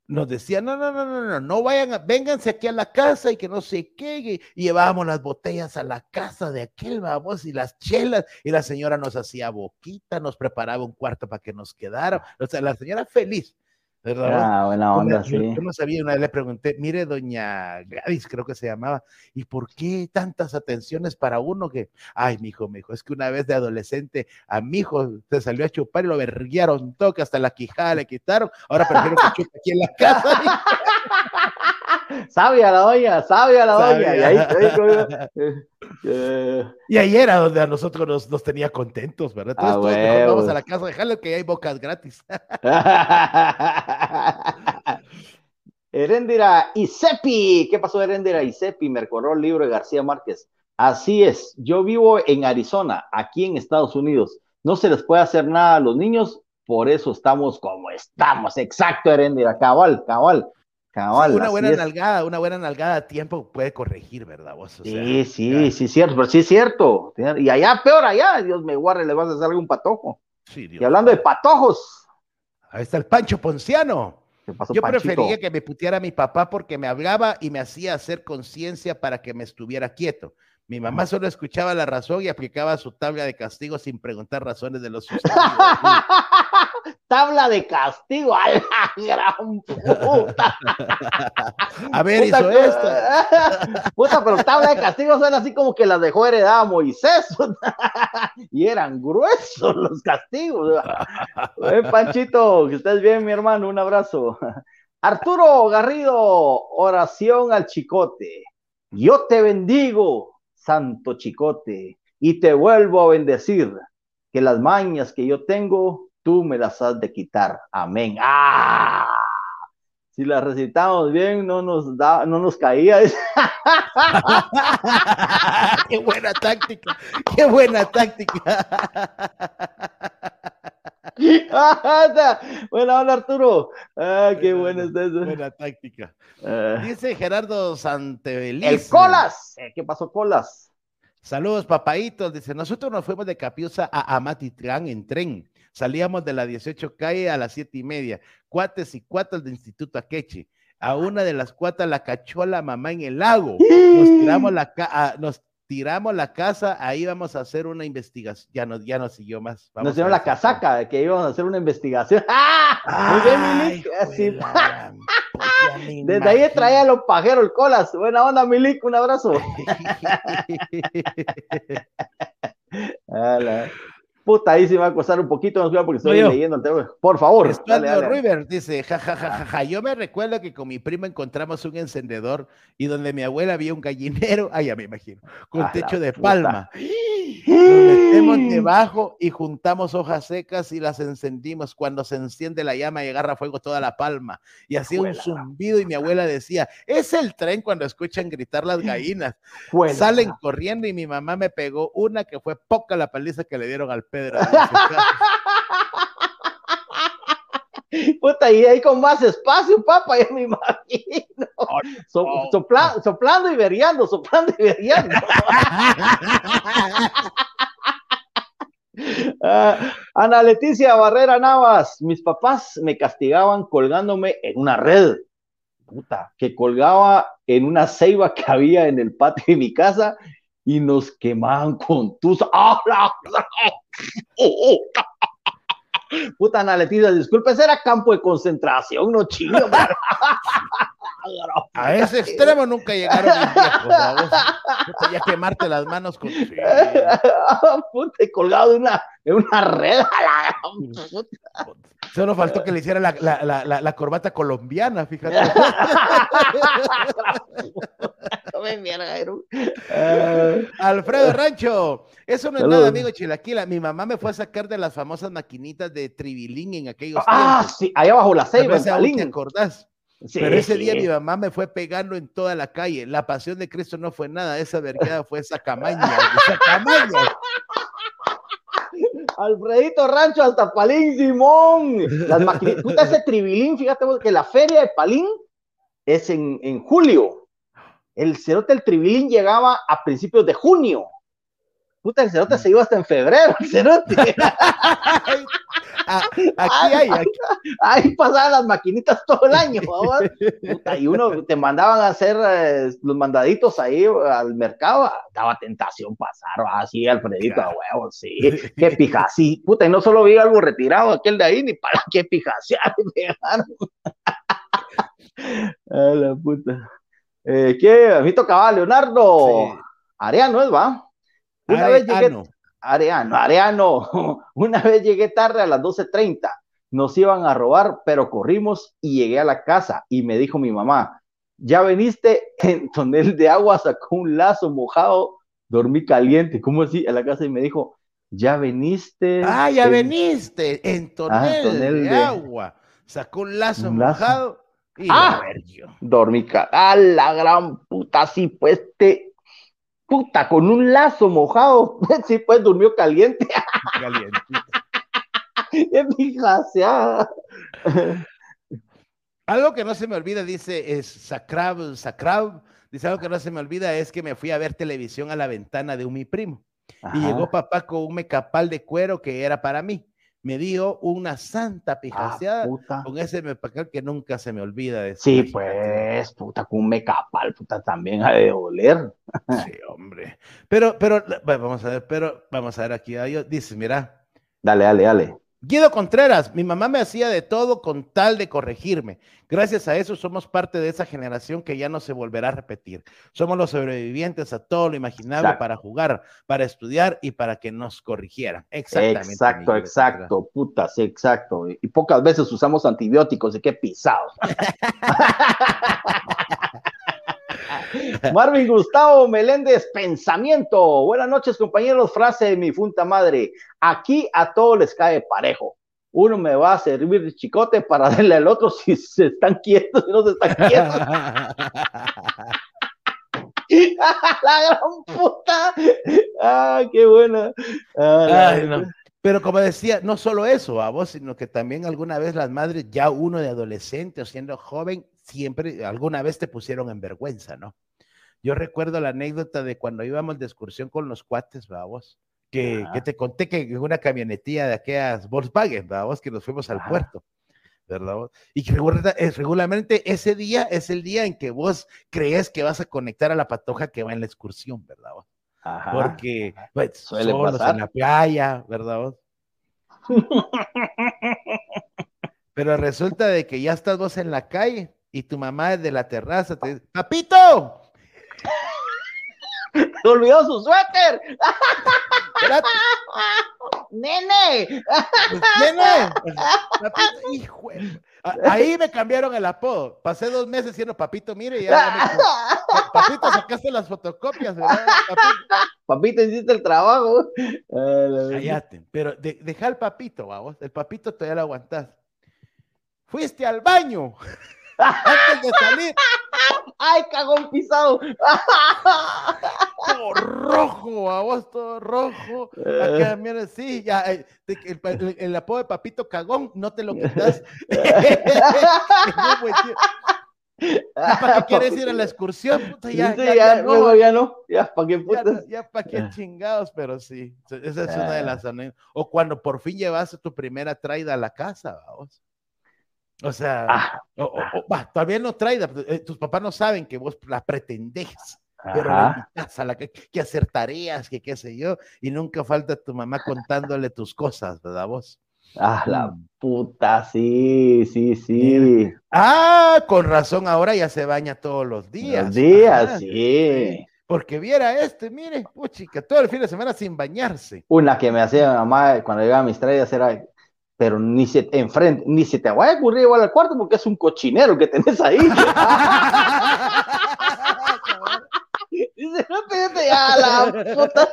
nos decía, no, no, no, no, no, no vayan, vénganse aquí a la casa y que no sé qué, y, llevábamos las botellas a la casa de aquel babos y las chelas, y la señora nos hacía boquita, nos preparaba un cuarto para que nos quedara, o sea, la señora feliz. Ah, buena onda, sí. Yo, no sabía, una vez le pregunté, mire, doña Gladys, creo que se llamaba, ¿y por qué tantas atenciones para uno que, ay, mi hijo, mi hijo, es que una vez de adolescente a mi hijo se salió a chupar y lo verguiaron toque, hasta la quijada le quitaron, ahora prefiero que chupe aquí en la casa. [LAUGHS] sabia la doña, sabia la doña. Y, ahí, eh, y ahí era donde a nosotros nos, nos tenía contentos, ¿verdad? Entonces, ah, vamos a la casa, déjale que hay bocas gratis. [LAUGHS] Erendira Isepi, ¿qué pasó Erendira Isepi? Me recordó el libro de García Márquez. Así es, yo vivo en Arizona, aquí en Estados Unidos. No se les puede hacer nada a los niños, por eso estamos como estamos. Exacto, Erendira, cabal, cabal una buena nalgada, una buena nalgada a tiempo puede corregir, ¿verdad? Vos? sí, sí, sí, cierto, pero sí es cierto. Y allá, peor allá, Dios me guarde, le vas a hacer algún patojo. Sí, Dios y hablando de patojos. Ahí está el Pancho Ponciano. Yo prefería que me puteara mi papá porque me hablaba y me hacía hacer conciencia para que me estuviera quieto. Mi mamá solo escuchaba la razón y aplicaba su tabla de castigo sin preguntar razones de los [LAUGHS] sucedidos. Tabla de castigo, a la gran puta. A ver, hizo esto. [LAUGHS] Puta, pero tabla de castigo son así como que las dejó heredada Moisés. [LAUGHS] y eran gruesos los castigos. [LAUGHS] Eh, Panchito, que estés bien, mi hermano, un abrazo. Arturo Garrido, oración al chicote. Yo te bendigo santo chicote, y te vuelvo a bendecir, que las mañas que yo tengo, tú me las has de quitar. Amén. ¡Ah! Si las recitamos bien, no nos da, no nos caía. [LAUGHS] qué buena táctica, qué buena táctica. [LAUGHS] Buena onda, Arturo. Ah, qué bueno es eso. Buena táctica. Ah. Dice Gerardo Santebeliz. El Colas. Eh, ¿Qué pasó, Colas? Saludos, papaitos. Dice, nosotros nos fuimos de Capiusa a Amatitlán en tren. Salíamos de la 18 calle a las siete y media. Cuates y cuatas del Instituto Akechi. A una de las cuatas la cachó la mamá en el lago. Nos tiramos la, nos tiramos la casa, ahí vamos a hacer una investigación. Ya no, ya no siguió más. Vamos nos dieron la casaca de que íbamos a hacer una investigación. [LAUGHS] ¡Ah! Muy bien, [LAUGHS] Desde ahí traía a los pajeros el colas. Buena onda, Milik, un abrazo. [LAUGHS] Puta, ahí se va a costar un poquito, no porque estoy leyendo el tema. Por favor. River dice, jajajaja, yo me recuerdo que con mi primo encontramos un encendedor y donde mi abuela había un gallinero, [LAUGHS] ay, ya me imagino, con techo de palma. Nos metemos debajo y juntamos hojas secas y las encendimos. Cuando se enciende la llama y agarra fuego toda la palma. Y hacía un zumbido y mi abuela decía, es el tren cuando escuchan gritar las gallinas. Salen corriendo y mi mamá me pegó una que fue poca la paliza que le dieron al Pedro. [LAUGHS] Puta, y ahí con más espacio, papá, ya me imagino. soplando y veriando, soplando y veriando. [LAUGHS] Ah, Ana Leticia Barrera Navas, mis papás me castigaban colgándome en una red, puta, que colgaba en una ceiba que había en el patio de mi casa y nos quemaban con tus. Puta Ana Leticia, disculpe, era campo de concentración, no chino. [LAUGHS] A ese extremo nunca llegaron mis viejos, Puta, ya quemarte las manos con. [LAUGHS] Puta, colgado de una, de una red. Solo faltó que le hiciera la, la, la, la corbata colombiana, fíjate. [LAUGHS] Alfredo Rancho, eso no es nada, amigo Chilaquila. Mi mamá me fue a sacar de las famosas maquinitas de Tribilín en aquellos ah, tiempos. Ah, sí, ahí abajo la ceiba, ¿te acordás? Pero ese día mi mamá me fue pegando en toda la calle. La pasión de Cristo no fue nada, esa vergüenza fue esa camaña, esa camaña. Alfredito Rancho hasta Palín Simón. Las maquinitas, ese tribilín, fíjate que la feria de Palín es en, en julio. El cerote del tribilín llegaba a principios de junio. Puta, el cerote se iba hasta en febrero, el cerote. [LAUGHS] [LAUGHS] Aquí hay, aquí. Ahí pasaban las maquinitas todo el año. [LAUGHS] Puta, y uno te mandaban a hacer eh, los mandaditos ahí al mercado, daba tentación pasar, así, Alfredito, a huevo, sí. Qué pija, sí, puta, y no solo vi algo retirado aquel de ahí, ni para qué pijasear, [LAUGHS] a la puta. Eh, ¿Qué? A mí tocaba Leonardo. Ariano es, va. Una vez llegué, Ariano, Ariano, [LAUGHS] una vez llegué tarde a las 12.30, nos iban a robar, pero corrimos y llegué a la casa y me dijo mi mamá, ya veniste [LAUGHS] en tonel de agua, sacó un lazo mojado, dormí caliente, ¿cómo así? A la casa y me dijo, ya veniste. Ah, ya veniste en ah, tonel, de, agua, sacó un lazo mojado. Y ah, dormí, a la gran puta, sí, pues te puta, con un lazo mojado. [LAUGHS] Sí, pues durmió caliente. [LAUGHS] Caliente. Algo que no se me olvida, dice, es Sacrab, Sacrab, dice algo que no se me olvida es que me fui a ver televisión a la ventana de un mi primo. Y llegó papá con un mecapal de cuero que era para mí me dio una santa ah, pijaseada con ese mecacal que nunca se me olvida. De sí, pues, puta, con un mecapal, puta, también ha de doler. Sí, hombre. Pero, pero, vamos a ver, pero, vamos a ver aquí, dice, mira. Dale, dale, dale. Guido Contreras, mi mamá me hacía de todo con tal de corregirme. Gracias a eso somos parte de esa generación que ya no se volverá a repetir. Somos los sobrevivientes a todo lo imaginable para jugar, para estudiar y para que nos corrigieran. Exactamente. Exacto, exacto, putas, exacto. Y pocas veces usamos antibióticos y qué pisados. [LAUGHS] Marvin Gustavo Meléndez, pensamiento. Buenas noches, compañeros. Frase de mi funta madre. Aquí a todos les cae parejo. Uno me va a servir de chicote para darle al otro si se están quietos y no se están quietos. [LAUGHS] la gran puta. Ah, qué buena. Ah, Pero como decía, no solo eso, a vos, sino que también alguna vez las madres, ya uno de adolescente o siendo joven, siempre, alguna vez te pusieron en vergüenza, ¿no? Yo recuerdo la anécdota de cuando íbamos de excursión con los cuates, vamos, que, que te conté que en una camionetilla de aquellas Volkswagen, vamos, que nos fuimos al puerto. ¿verdad? Y que regularmente ese día es el día en que vos crees que vas a conectar a la patoja que va en la excursión, ¿verdad? Ajá, Porque pues, Suele solos en la playa, ¿verdad? [LAUGHS] Pero resulta de que ya estás vos en la calle y tu mamá de la terraza te dice, ¡Papito! ¡Se olvidó su suéter! [LAUGHS] ¡Nene! ¡Nene! Hijo Ahí me cambiaron el apodo. Pasé dos meses siendo papito, mire, ya me... Papito, sacaste las fotocopias, ¿verdad? Papito, hiciste el trabajo. Cállate, pero deja el papito, vamos. El papito todavía lo aguantás. Fuiste al baño antes de salir. ¡Ay, cagón pisado! todo rojo, a vos todo rojo. Acá, eh. mira, sí, ya, eh, el, apodo de Papito Cagón, no te lo [LAUGHS] quitas. [LAUGHS] ¿Para qué quieres ir a la excursión? Puta, ya, ya, ya, no, ya no, ya, ¿para qué putas? Ya, para qué chingados, pero sí, esa es una de las anécdotas. O cuando por fin llevaste tu primera traida a la casa, vamos. O sea, ah, ah. todavía no traida, eh, tus papás no saben que vos la pretendés, pero la a la que, que, hacer tareas, que qué sé yo, y nunca falta tu mamá contándole tus cosas, ¿verdad vos? Ah, la mm. puta, sí, sí, sí. Ah, con razón, ahora ya se baña todos los días. Los días, sí. Porque viera este, mire, puchica, todo el fin de semana sin bañarse. Una que me hacía mi mamá cuando llegaba a mis trayas era pero ni se te enfrente, ni se te vaya a ocurrir igual al cuarto porque es un cochinero que tenés ahí. [LAUGHS] Dice, no te a la puta.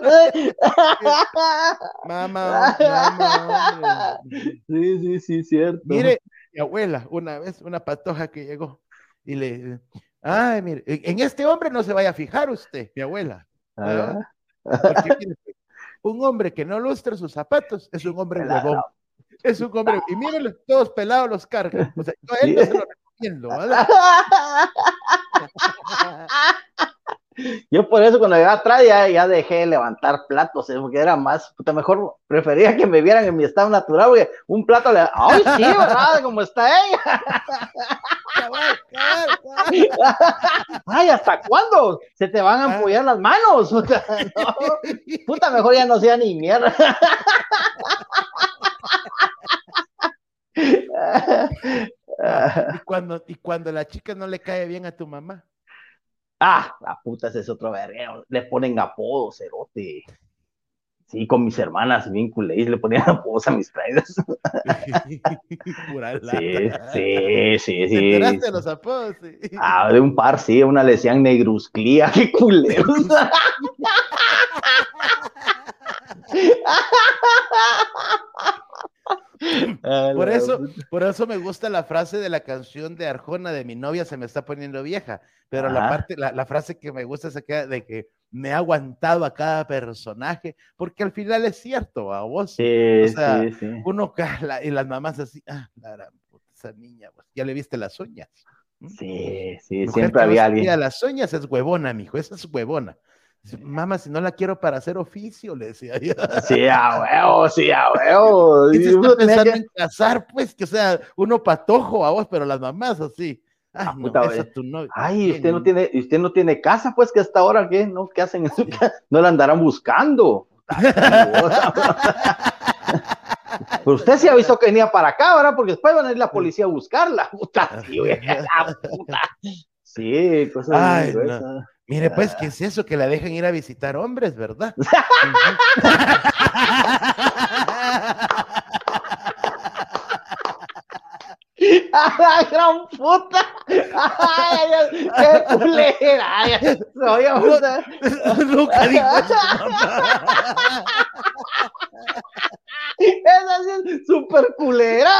mamá, mamá. Sí, sí, sí, cierto. Mire, mi abuela, una vez, una patoja que llegó y le, ay, mire, en este hombre no se vaya a fijar usted, mi abuela. Ah. un hombre que no lustra sus zapatos es un hombre [LAUGHS] huevón. Es un hombre, y mírenlo, todos pelados los cargan. O sea, yo a él no se lo recomiendo, ¿vale? Yo por eso cuando llegaba atrás ya, ya dejé de levantar platos, ¿eh? porque era más, puta, mejor prefería que me vieran en mi estado natural, porque un plato le, ay sí, ¿verdad? Como está ella. Ay, ¿hasta cuándo? Se te van a ah. apoyar las manos. [LAUGHS] Puta, puta, mejor ya no sea ni mierda. Y, cuando, y cuando la chica no le cae bien a tu mamá. Ah, la puta, ese es otro vergueo. Le ponen apodos, cerote. Sí, con mis hermanas bien culés le ponían [LAUGHS] apodos a mis traidores. [LAUGHS] sí, sí, sí, sí. ¿Te de los apodos? Ah, de un par, sí. Una le decían negrusclía, [LAUGHS] qué culeros. [LAUGHS] por eso, por eso me gusta la frase de la canción de Arjona de mi novia se me está poniendo vieja, pero la parte, la, frase que me gusta es aquella de que me ha aguantado a cada personaje, porque al final es cierto, a vos. Sí, o sea, uno y las mamás así, ah, la, esa niña, pues, ya le viste las uñas. Sí, sí, siempre había alguien. Las uñas es huevona, mijo, esa es huevona. Mamá, si no la quiero para hacer oficio, le decía yo. Sí, a huevo, sí, a huevo. [LAUGHS] Y se está pensando en casar, pues, que sea, uno patojo a vos, pero las mamás así. Ay, ah, no, tu Ay, usted no tiene, usted no tiene casa, pues, que hasta ahora, ¿qué? ¿No? ¿Qué hacen en su casa? No la andarán buscando. [LAUGHS] Pero usted sí avisó que venía para acá, ¿verdad? Porque después van a ir la policía a buscarla. Puta, [LAUGHS] puta. Sí, cosas Ay, Mire, pues, ¿qué es eso? Que la dejan ir a visitar hombres, ¿verdad? ¡La gran puta! ¡Ay, qué culera! Soy Nunca dijo eso, Esa es súper culera.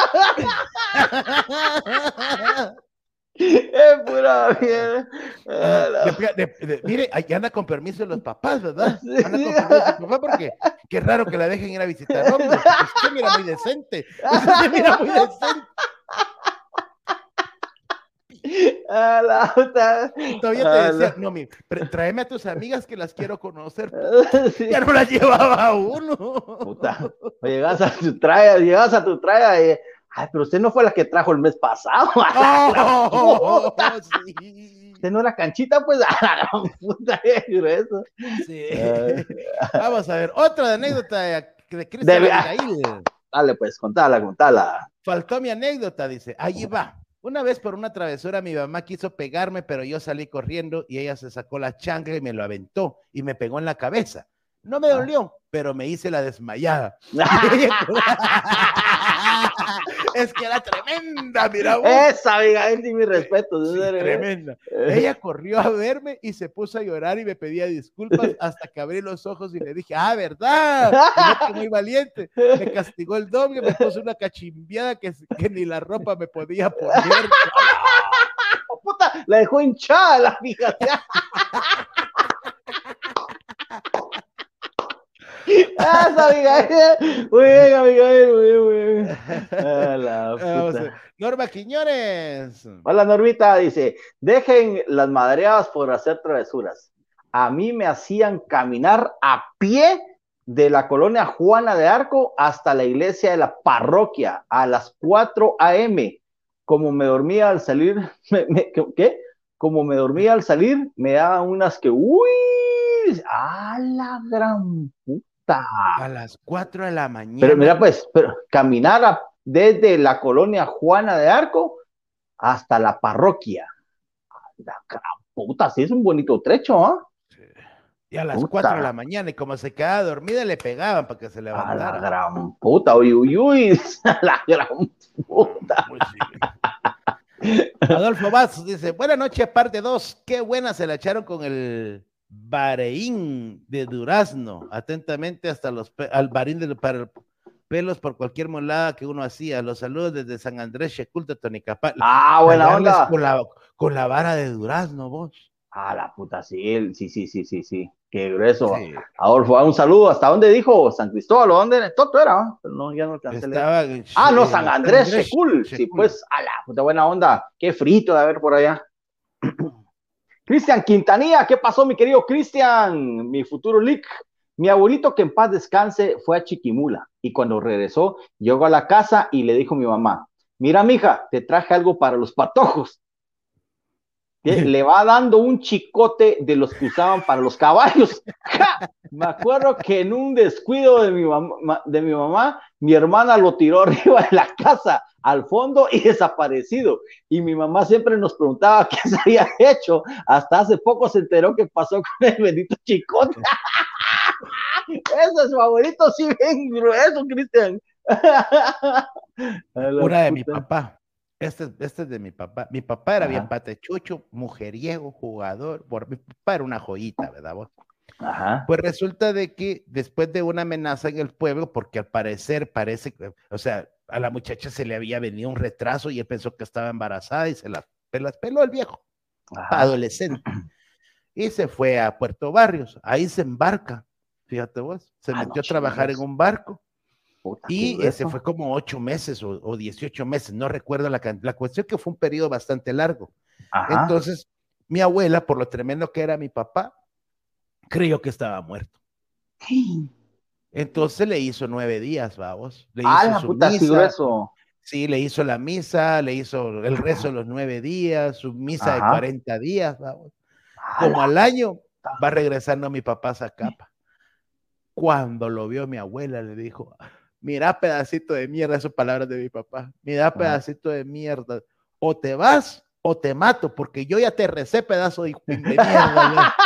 Es pura mierda. mire, ahí anda con permiso de los papás, ¿verdad? [LAUGHS] Anda con permiso de los papás porque qué raro que la dejen ir a visitar. Hombre, usted [LAUGHS] mira muy decente. Usted mira muy decente. A [LAUGHS] la puta. Todavía te decía, no, mi, tráeme a tus amigas que las quiero conocer. Ya no las llevaba uno. Puta. Llegas a tu traya, llegas a tu traya y Ay, pero usted no fue la que trajo el mes pasado. [LAUGHS] Oh, sí. Usted no era canchita, pues, [LAUGHS] a la gran puta. Sí. [LAUGHS] Vamos a ver, otra anécdota de Cristian Dale, pues, contala, contala. Faltó mi anécdota, dice. Allí va. Una vez por una travesura mi mamá quiso pegarme, pero yo salí corriendo y ella se sacó la chancla y me lo aventó y me pegó en la cabeza. No me ah. dolió, pero me hice la desmayada. Es que era tremenda, mira. Esa, amiga, es mi respeto. tremenda. Ella corrió a verme y se puso a llorar y me pedía disculpas [LAUGHS] hasta que abrí los ojos y le dije, ah, ¿verdad? muy valiente. Me castigó el doble, me puso una cachimbiada que, que ni la ropa me podía poner. [LAUGHS] Puta, la dejó hinchada la hija. [LAUGHS] Esa, Abigail. Muy bien, Abigail. Muy bien, muy bien. Norma Quiñones. Hola, Normita. Dice: Dejen las madreadas por hacer travesuras. A mí me hacían caminar a pie de la colonia Juana de Arco hasta la iglesia de la parroquia a las 4 a.m. Como me dormía al salir, [LAUGHS] ¿qué? Como me dormía al salir, me daban unas que, uy, a la gran puta a las 4 de la mañana. Pero mira, pues, pero caminar desde la colonia Juana de Arco hasta la parroquia. La gran puta, sí es un bonito trecho, ¿ah? Y a las 4 de la mañana, y como se quedaba dormida, le pegaban para que se levantara. A la gran puta, uy, uy, uy, [LAUGHS] a la gran puta. Adolfo Vaz dice, buena noche, parte 2, qué buena se la echaron con el Bareín de Durazno, atentamente hasta los al Barín de para pelos por cualquier molada que uno hacía. Los saludos desde San Andrés, Shekulta, Tonicapal. Ah, buena onda. Con la, con la vara de Durazno, vos. Ah, la puta, sí, sí, sí, sí, sí, sí. Qué grueso. Adolfo, un saludo. ¿Hasta dónde dijo? ¿San Cristóbal o dónde? Toto era, pero no, ya no Estaba, Ah, no, San Andrés, Shekul. Sí, pues, a la puta buena onda. Qué frito de haber por allá. Cristian Quintanilla, ¿qué pasó, mi querido Cristian? Mi futuro leak. Mi abuelito, que en paz descanse, fue a Chiquimula y cuando regresó, llegó a la casa y le dijo a mi mamá: Mira, mija, te traje algo para los patojos. [LAUGHS] Le va dando un chicote de los que usaban para los caballos. [LAUGHS] Me acuerdo que en un descuido de mi, de mi mamá, mi hermana lo tiró [LAUGHS] arriba de la casa al fondo y desaparecido. Y mi mamá siempre nos preguntaba qué se había hecho. Hasta hace poco se enteró que pasó con el bendito chicote. Ese es favorito, sí, bien grueso, Cristian. Una de mi papá. Este, este, es de mi papá. Mi papá era bien patechucho, mujeriego, jugador. Por, mi papá era una joyita, ¿verdad vos? Ajá. Pues resulta de que después de una amenaza en el pueblo, porque al parecer parece, o sea, a la muchacha se le había venido un retraso y él pensó que estaba embarazada y se la, las peló el viejo, adolescente. [CLEARS THROAT] Y se fue a Puerto Barrios, ahí se embarca, fíjate vos, se metió a trabajar en un barco y ese fue como ocho meses o, dieciocho meses, no recuerdo la La cuestión que fue un periodo bastante largo. Entonces, mi abuela, por lo tremendo que era mi papá, creyó que estaba muerto. Entonces le hizo nueve días, vamos. Le ah, la puta, misa. Sí, le hizo la misa, le hizo el rezo de los nueve días, su misa de 40 días, vamos. Como al año va regresando mi papá a capa. Cuando lo vio mi abuela, le dijo, mira pedacito de mierda, esas palabras de mi papá, mira pedacito de mierda, o te vas o te mato, porque yo ya te recé pedazo de, mierda. [LAUGHS]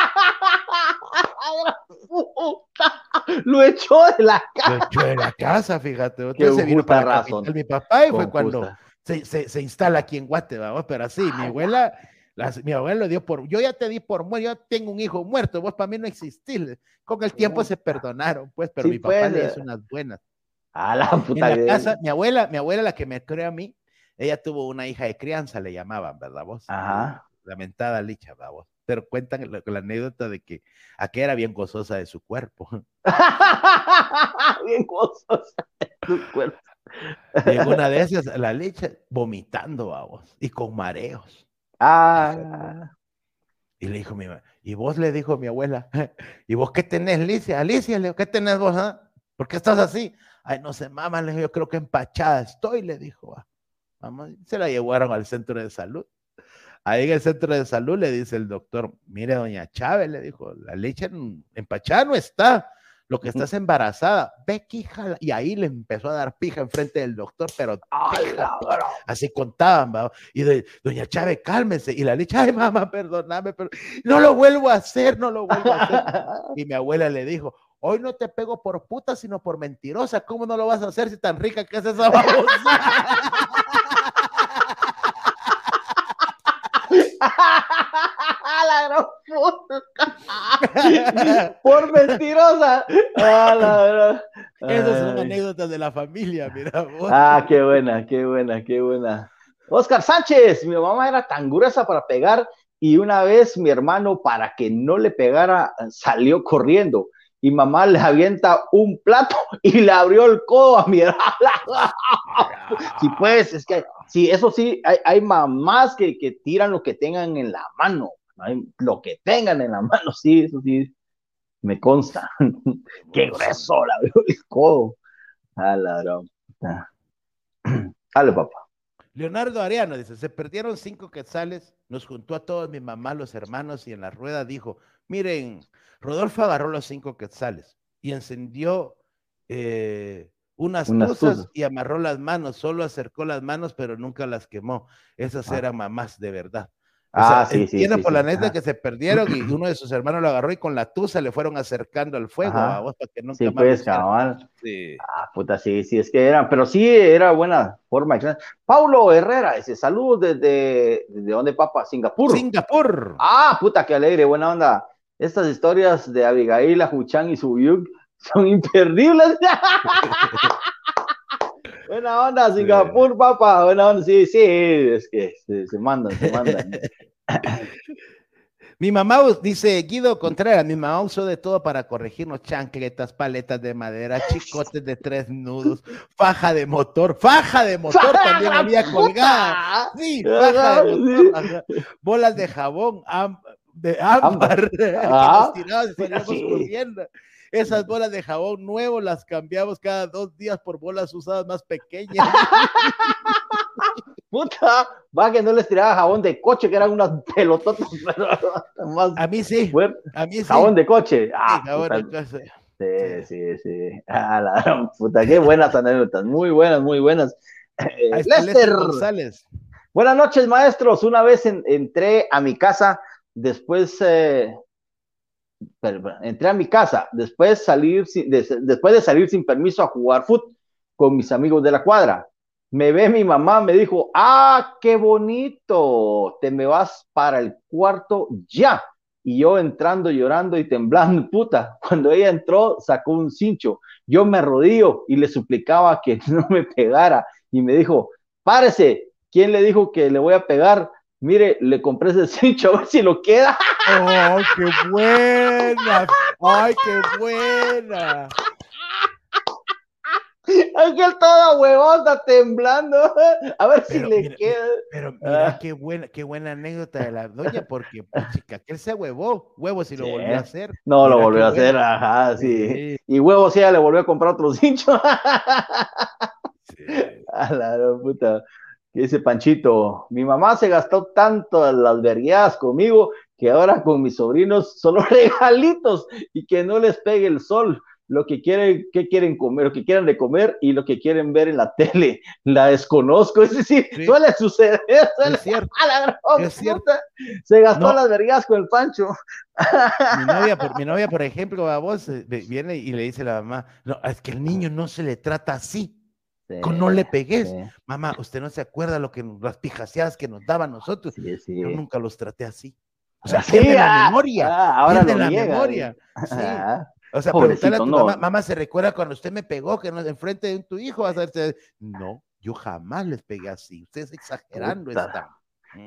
Lo echó de la casa. Lo echó de la casa, fíjate. Entonces se vino para razón. mi papá y fue cuando se, se, instala aquí en Guate, pero así, mi abuela, mi abuela lo dio por, yo ya te di por muerto, yo tengo un hijo muerto, vos para mí no existís. Con el tiempo se perdonaron, pues, pero mi papá le hizo unas buenas. A la [LAUGHS] puta en la casa, mi abuela, mi abuela, la que me creó a mí, ella tuvo una hija de crianza, le llamaban, ¿verdad vos? Ajá. Lamentada licha, ¿verdad vos? Pero cuentan la, la anécdota de que aquella era bien gozosa de su cuerpo. [LAUGHS] bien gozosa de su cuerpo. Y en una de esas, la leche vomitando, vamos, y con mareos. Ah. Y le dijo mi mamá, y vos le dijo mi abuela, [LAUGHS] ¿y vos qué tenés, Alicia? Alicia, le ¿qué tenés vos? ah? ¿Por qué estás así? Ay, no sé, mamá, le dijo, yo creo que empachada estoy, le dijo. ah. Mamá, se la llevaron al centro de salud. Ahí en el centro de salud le dice el doctor, mire, doña Chávez, le dijo, la leche empachada no está, lo que está es embarazada. Ve, que hija, y ahí le empezó a dar pija enfrente del doctor, pero verdad. así contaban, ¿va? y de, doña Chávez, cálmese, y la leche, ay, mamá, perdóname, pero no lo vuelvo a hacer, no lo vuelvo a hacer. [LAUGHS] Y mi abuela le dijo, hoy no te pego por puta, sino por mentirosa, ¿cómo no lo vas a hacer si tan rica que es esa babosa? [LAUGHS] la gran puta. [LAUGHS] Por mentirosa. Ah, la. Esas son anécdotas de la familia, mira vos. Ah, qué buena, qué buena, qué buena. Oscar Sánchez, mi mamá era tan gruesa para pegar y una vez mi hermano, para que no le pegara, salió corriendo y mamá le avienta un plato y le abrió el codo a mi hermana. [LAUGHS] Sí, pues, es que, sí, eso sí, hay, hay mamás que, que tiran lo que tengan en la mano, lo que tengan en la mano, sí, eso sí, me consta. [LAUGHS] Qué grueso, la veo el codo. A la puta. [CLEARS THROAT] Dale, papá. Leonardo Ariano dice, se perdieron cinco quetzales, nos juntó a todos mi mamá, los hermanos, y en la rueda dijo, miren, Rodolfo agarró los cinco quetzales y encendió eh, unas tuzas. y amarró las manos, solo acercó las manos, pero nunca las quemó. Esas Ah. eran mamás de verdad. O Ah, sea, sí, sí, entiende sí, por la neta que se perdieron y uno de sus hermanos lo agarró y con la tuza le fueron acercando al fuego, a vos, para que nunca Sí, más pues, cabal. Sí. Ah, puta, sí, sí, es que eran, pero sí era buena forma. Paulo Herrera, dice, saludos desde, ¿desde dónde, papá? Singapur. Singapur. Ah, puta, qué alegre, buena onda. Estas historias de Abigail, Ajuchan y Suyuk son imperdibles. [LAUGHS] buena onda, Singapur, papá, buena onda, sí, sí, es que se, se mandan, se mandan. [LAUGHS] Mi mamá dice Guido Contreras, mi mamá usó de todo para corregirnos chancletas, paletas de madera, chicotes de tres nudos, faja de motor, faja de motor también había colgada. Sí, faja de motor, bolas de jabón, am- de ámbar, [LAUGHS] que Ah, nos y salíamos corriendo. Esas bolas de jabón nuevo las cambiamos cada dos días por bolas usadas más pequeñas. [LAUGHS] Puta, va que no les tiraba jabón de coche, que eran unas pelototas [LAUGHS] más A mí sí, fuertes. a mí sí. Jabón de coche. Ah, Sí, jabón puta, de coche. Sí, sí, sí. Ah, [LAUGHS] la gran puta, qué buenas anécdotas, muy buenas, muy buenas. Eh, Lester, Lester González. buenas noches, maestros. Una vez en- entré a mi casa, después eh, entré a mi casa, después salir des- después de salir sin permiso a jugar fútbol con mis amigos de la cuadra. Me ve mi mamá, me dijo, ah, qué bonito, te me vas para el cuarto ya. Y yo entrando, llorando y temblando, [LAUGHS] puta. Cuando ella entró, sacó un cincho. Yo me arrodillo y le suplicaba que [LAUGHS] no me pegara. Y me dijo, párese. ¿Quién le dijo que le voy a pegar? Mire, le compré ese [LAUGHS] cincho a ver si lo queda. ¡Oh, qué buena! ¡Ay, qué buena! Ángel toda huevota temblando. A ver si le mira, queda. Pero mira Ah. qué buena, qué buena anécdota de la doña, porque chica, que él se huevó, huevo si lo Sí. volvió a hacer. No lo Mira volvió a hacer, buena. ajá, sí. Sí, Y huevo, sí, ella le volvió a comprar otro cincho. sí. [LAUGHS] A la puta. Dice Panchito, mi mamá se gastó tanto en las vergueadas conmigo que ahora con mis sobrinos solo [LAUGHS] regalitos y que no les pegue el sol. Lo que quieren, que quieren comer, lo que quieran de comer y lo que quieren ver en la tele. [LAUGHS] La desconozco, [LAUGHS] es decir, Sí. suele suceder. suele- Es cierto. la gran Es cierto. Se gastó No. las vergueadas con el Pancho. Mi novia, por, mi novia, por ejemplo, a vos eh, viene y le dice a la mamá, no, es que el niño no se le trata así, con no le pegues. Sí, Mamá, usted no se acuerda lo que las pijaseadas que nos daban nosotros. sí, sí. Yo nunca los traté así. O sea, Sí, pierde la ah, memoria. ah, ahora lo la memoria. Ah, O sea, preguntarle a tu no. mamá, mamá, ¿se recuerda cuando usted me pegó que no enfrente de tu hijo? No, Yo jamás les pegué así. Ustedes exagerando están.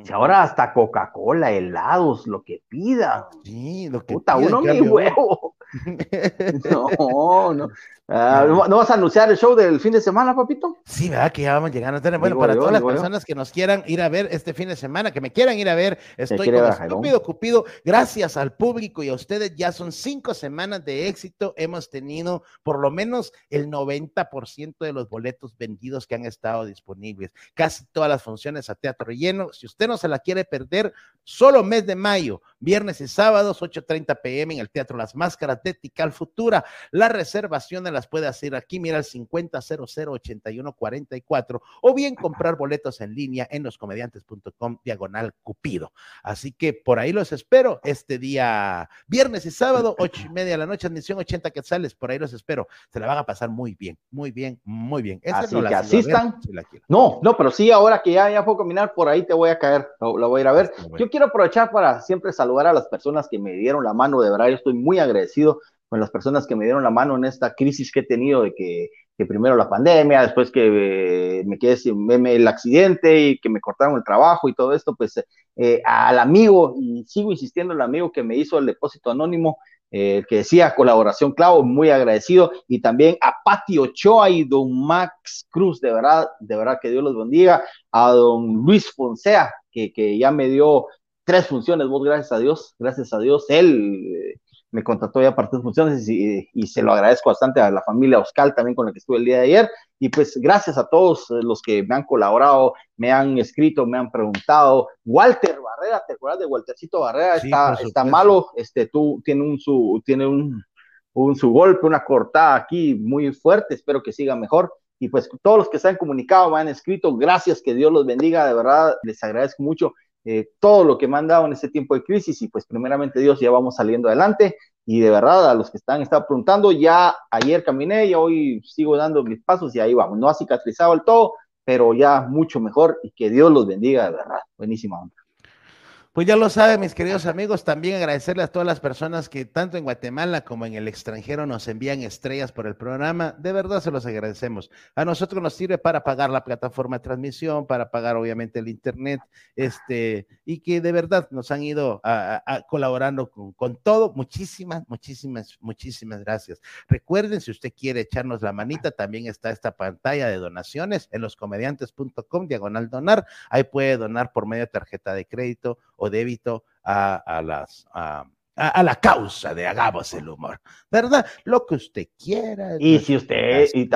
Si ahora hasta Coca-Cola, helados, lo que pidan. Sí, lo que Puta, uno mi huevo. [LAUGHS] no, no. Ah, no. vas a anunciar el show del fin de semana, papito? Sí, ¿verdad? Que ya vamos llegando. Bueno, para todas las personas que nos quieran ir a ver este fin de semana, que me quieran ir a ver, estoy con estúpido Cupido. Gracias al público y a ustedes, ya son cinco semanas de éxito. Hemos tenido por lo menos el 90% de los boletos vendidos que han estado disponibles. Casi todas las funciones a teatro lleno. Si usted no se la quiere perder, solo mes de mayo, viernes y sábados, 8:30 pm en el Teatro Las Máscaras de Tical Futura. La reservación de las puede hacer aquí, mira el 50008144 o bien comprar boletos en línea en loscomediantes.com diagonal Cupido. Así que por ahí los espero este día viernes y sábado, ocho y media de la noche, admisión 80 quetzales, por ahí los espero. Se la van a pasar muy bien, muy bien, muy bien. Así que asistan. no, no, pero sí, ahora que ya, ya puedo caminar, por ahí te voy a caer, la voy a ir a ver. Yo quiero aprovechar para siempre saludar a las personas que me dieron la mano, de verdad, yo estoy muy agradecido con las personas que me dieron la mano en esta crisis que he tenido de que, primero la pandemia, después que eh, me quedé sin el accidente y que me cortaron el trabajo y todo esto, pues eh, al amigo, y sigo insistiendo el amigo que me hizo el depósito anónimo, eh, que decía colaboración clavo, muy agradecido, y también a Pati Ochoa y don Max Cruz, de verdad, de verdad que Dios los bendiga, a don Luis Fonsea, que, que ya me dio tres funciones, vos gracias a Dios, gracias a Dios, él me contrató ya para tres funciones y, se lo agradezco bastante a la familia Oscar también con la que estuve el día de ayer. Y pues gracias a todos los que me han colaborado, me han escrito, me han preguntado. Walter Barrera, ¿te acuerdas de Waltercito Barrera? está, está malo, este, tú tiene un su, tiene un, un su golpe, una cortada aquí muy fuerte, espero que siga mejor. Y pues todos los que se han comunicado, me han escrito, gracias, que Dios los bendiga, de verdad, les agradezco mucho eh, todo lo que me han dado en este tiempo de crisis y pues primeramente Dios ya vamos saliendo adelante. Y de verdad a los que están están preguntando, ya ayer caminé y hoy sigo dando mis pasos y ahí vamos, no ha cicatrizado el todo, pero ya mucho mejor y que Dios los bendiga de verdad, buenísima onda. Pues ya lo saben, mis queridos amigos, también agradecerle a todas las personas que tanto en Guatemala como en el extranjero nos envían estrellas por el programa. De verdad se los agradecemos. A nosotros nos sirve para pagar la plataforma de transmisión, para pagar obviamente el internet, este, y que de verdad nos han ido colaborando con, con, todo. Muchísimas, muchísimas, muchísimas gracias. Recuerden, si usted quiere echarnos la manita, también está esta pantalla de donaciones en loscomediantes.com, diagonal donar. Ahí puede donar por medio de tarjeta de crédito o débito a, las... A, la causa de hagamos el humor, ¿verdad? Lo que usted quiera. Y si usted y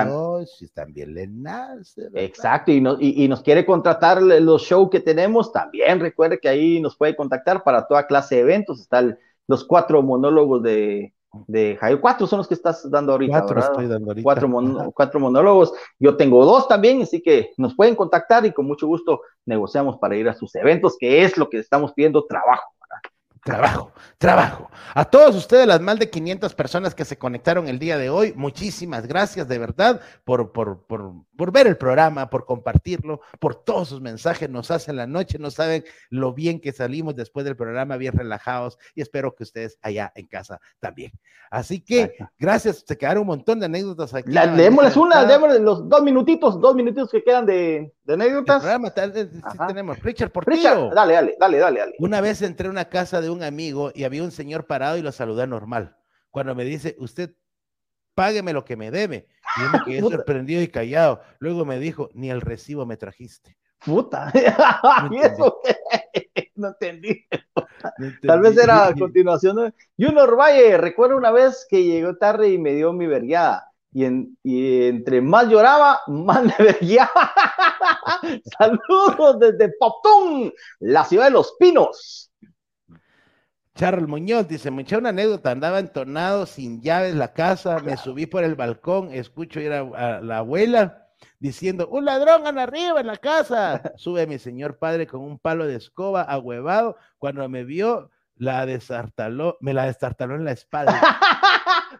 si también le nace. Exacto, y, y, nos quiere contratar los shows que tenemos, también recuerde que ahí nos puede contactar para toda clase de eventos. Están los cuatro monólogos de, de Jairo. Cuatro son los que estás dando ahorita. Cuatro estoy dando ahorita. Cuatro, cuatro, monólogos. Yo tengo dos también, así que nos pueden contactar y con mucho gusto negociamos para ir a sus eventos, que es lo que estamos pidiendo trabajo trabajo, trabajo. A todos ustedes, las más de 500 personas que se conectaron el día de hoy, muchísimas gracias de verdad por, por, por, por ver el programa, por compartirlo, por todos sus mensajes. Nos hacen la noche, no saben lo bien que salimos después del programa, bien relajados y espero que ustedes allá en casa también. Así que gracias, se quedaron un montón de anécdotas aquí. La, démosles una, démosles los dos minutitos, dos minutitos que quedan de, de anécdotas. tenemos. Richard Portillo. dale, dale, dale, dale, dale. Una vez entré a una casa de un amigo y había un señor parado y lo saludé normal. Cuando me dice, usted págueme lo que me debe. Y yo me quedé sorprendido y callado. Luego me dijo, ni el recibo me trajiste. Puta. [LAUGHS] [LAUGHS] No entendí. Tal vez era a continuación. Junior Valle, recuerdo una vez que llegó tarde y me dio mi vergueada y, entre más lloraba, más [LAUGHS] me veía. Saludos desde Poptún, la ciudad de los pinos. Charles Muñoz dice, me eché una anécdota, andaba entonado, sin llaves la casa, me subí por el balcón, escucho ir a, la abuela diciendo, un ladrón anda arriba en la casa. Sube mi señor padre con un palo de escoba ahuevado, cuando me vio, la desartaló, me la destartaló en la espalda. [LAUGHS]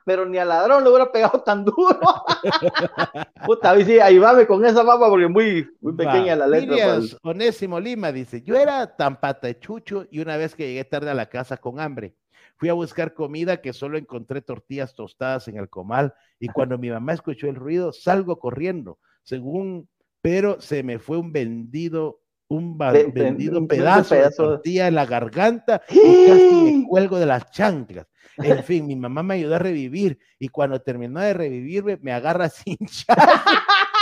pero ni al ladrón le hubiera pegado tan duro. [LAUGHS] Puta, ahí va con esa papa porque muy, muy pequeña la letra. Pues. Onésimo Lima dice, yo era tan patachucho y una vez que llegué tarde a la casa con hambre, fui a buscar comida que solo encontré tortillas tostadas en el comal y cuando mi mamá escuchó el ruido, salgo corriendo. Según pero se me fue un vendido, un vendido pedazo, de tortilla en la garganta y casi me cuelgo de las chanclas. En fin, mi mamá me ayudó a revivir y cuando terminó de revivirme, me agarra sin [LAUGHS]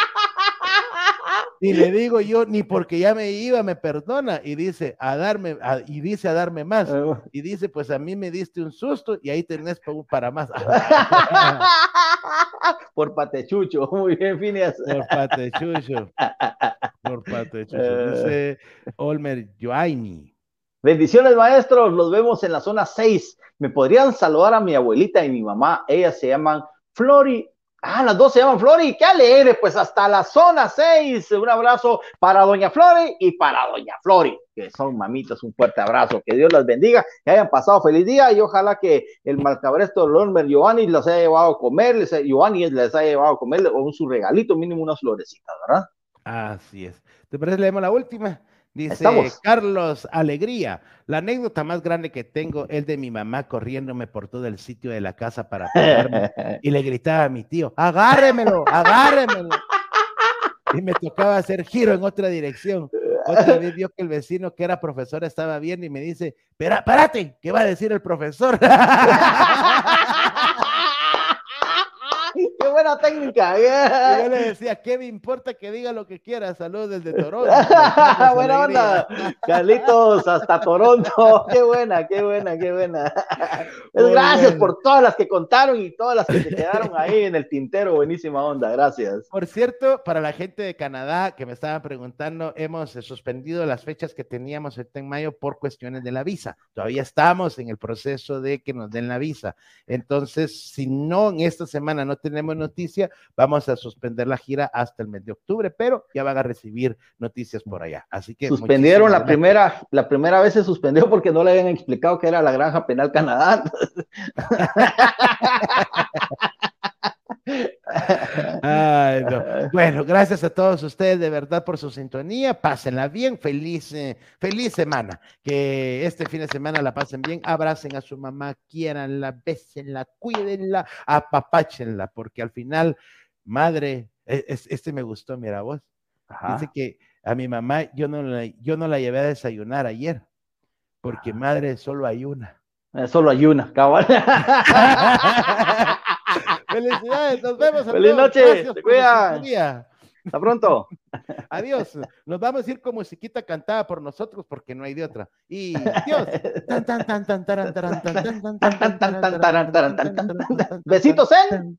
Y le digo yo, ni porque ya me iba, me perdona. Y dice, a darme, y dice a darme más. Ah, y dice, pues a mí me diste un susto y ahí tenés para más. [LAUGHS] Por patechucho, [LAUGHS] muy bien, Finias. Por patechucho. Por patechucho. Dice Olmer Joaini. Bendiciones, maestros. Los vemos en la zona 6. ¿Me podrían saludar a mi abuelita y mi mamá? Ellas se llaman Flori Ah, las dos se llaman Flori, qué alegre, pues hasta la zona 6. Un abrazo para Doña Flori y para Doña Flori, que son mamitas, un fuerte abrazo, que Dios las bendiga, que hayan pasado feliz día y ojalá que el malcabresto Lormer Giovanni les haya llevado a comer, Giovanni les haya llevado a comer o su regalito, mínimo unas florecitas, ¿verdad? Así es. ¿Te parece? Leemos la última. Dice Carlos Alegría, la anécdota más grande que tengo es de mi mamá corriéndome por todo el sitio de la casa para pegarme [LAUGHS] y le gritaba a mi tío, agárremelo, agárremelo. Y me tocaba hacer giro en otra dirección. Otra vez vio que el vecino que era profesor estaba bien y me dice, Espera, párate, ¿qué va a decir el profesor? [LAUGHS] buena técnica. [LAUGHS] yo le [LAUGHS] decía, ¿qué me importa que diga lo que quiera? Saludos desde [LAUGHS] Toronto. buena onda. Carlitos, hasta Toronto. Qué buena, qué buena, qué buena. gracias por todas las que contaron y todas las que se quedaron ahí en el tintero. Buenísima onda, gracias. Por cierto, para la gente de Canadá que me estaba preguntando, hemos suspendido las fechas que teníamos en mayo por cuestiones de la visa. Todavía estamos en el proceso de que nos den la visa. Entonces, si no en esta semana no tenemos noticia, vamos a suspender la gira hasta el mes de octubre, pero ya van a recibir noticias por allá. Así que suspendieron la primera, la primera vez se suspendió porque no le habían explicado que era la granja penal Canadá. [LAUGHS] [LAUGHS] Bueno, gracias a todos ustedes de verdad por su sintonía. Pásenla bien, feliz, eh, feliz semana. Que este fin de semana la pasen bien. Abracen a su mamá, quieranla, bésenla, cuídenla, apapáchenla, porque al final, madre, e, este me gustó, mira vos. Dice que a mi mamá yo no, la, yo no la llevé a desayunar ayer, porque madre solo hay una. Eh, solo hay una, cabal. [LAUGHS] [LAUGHS] Felicidades, nos vemos. Feliz noche, te cuidan. Hasta pronto. Adiós. Nos vamos a ir como musiquita cantada por nosotros porque no hay de otra. Y Dios. Besitos, ¿eh?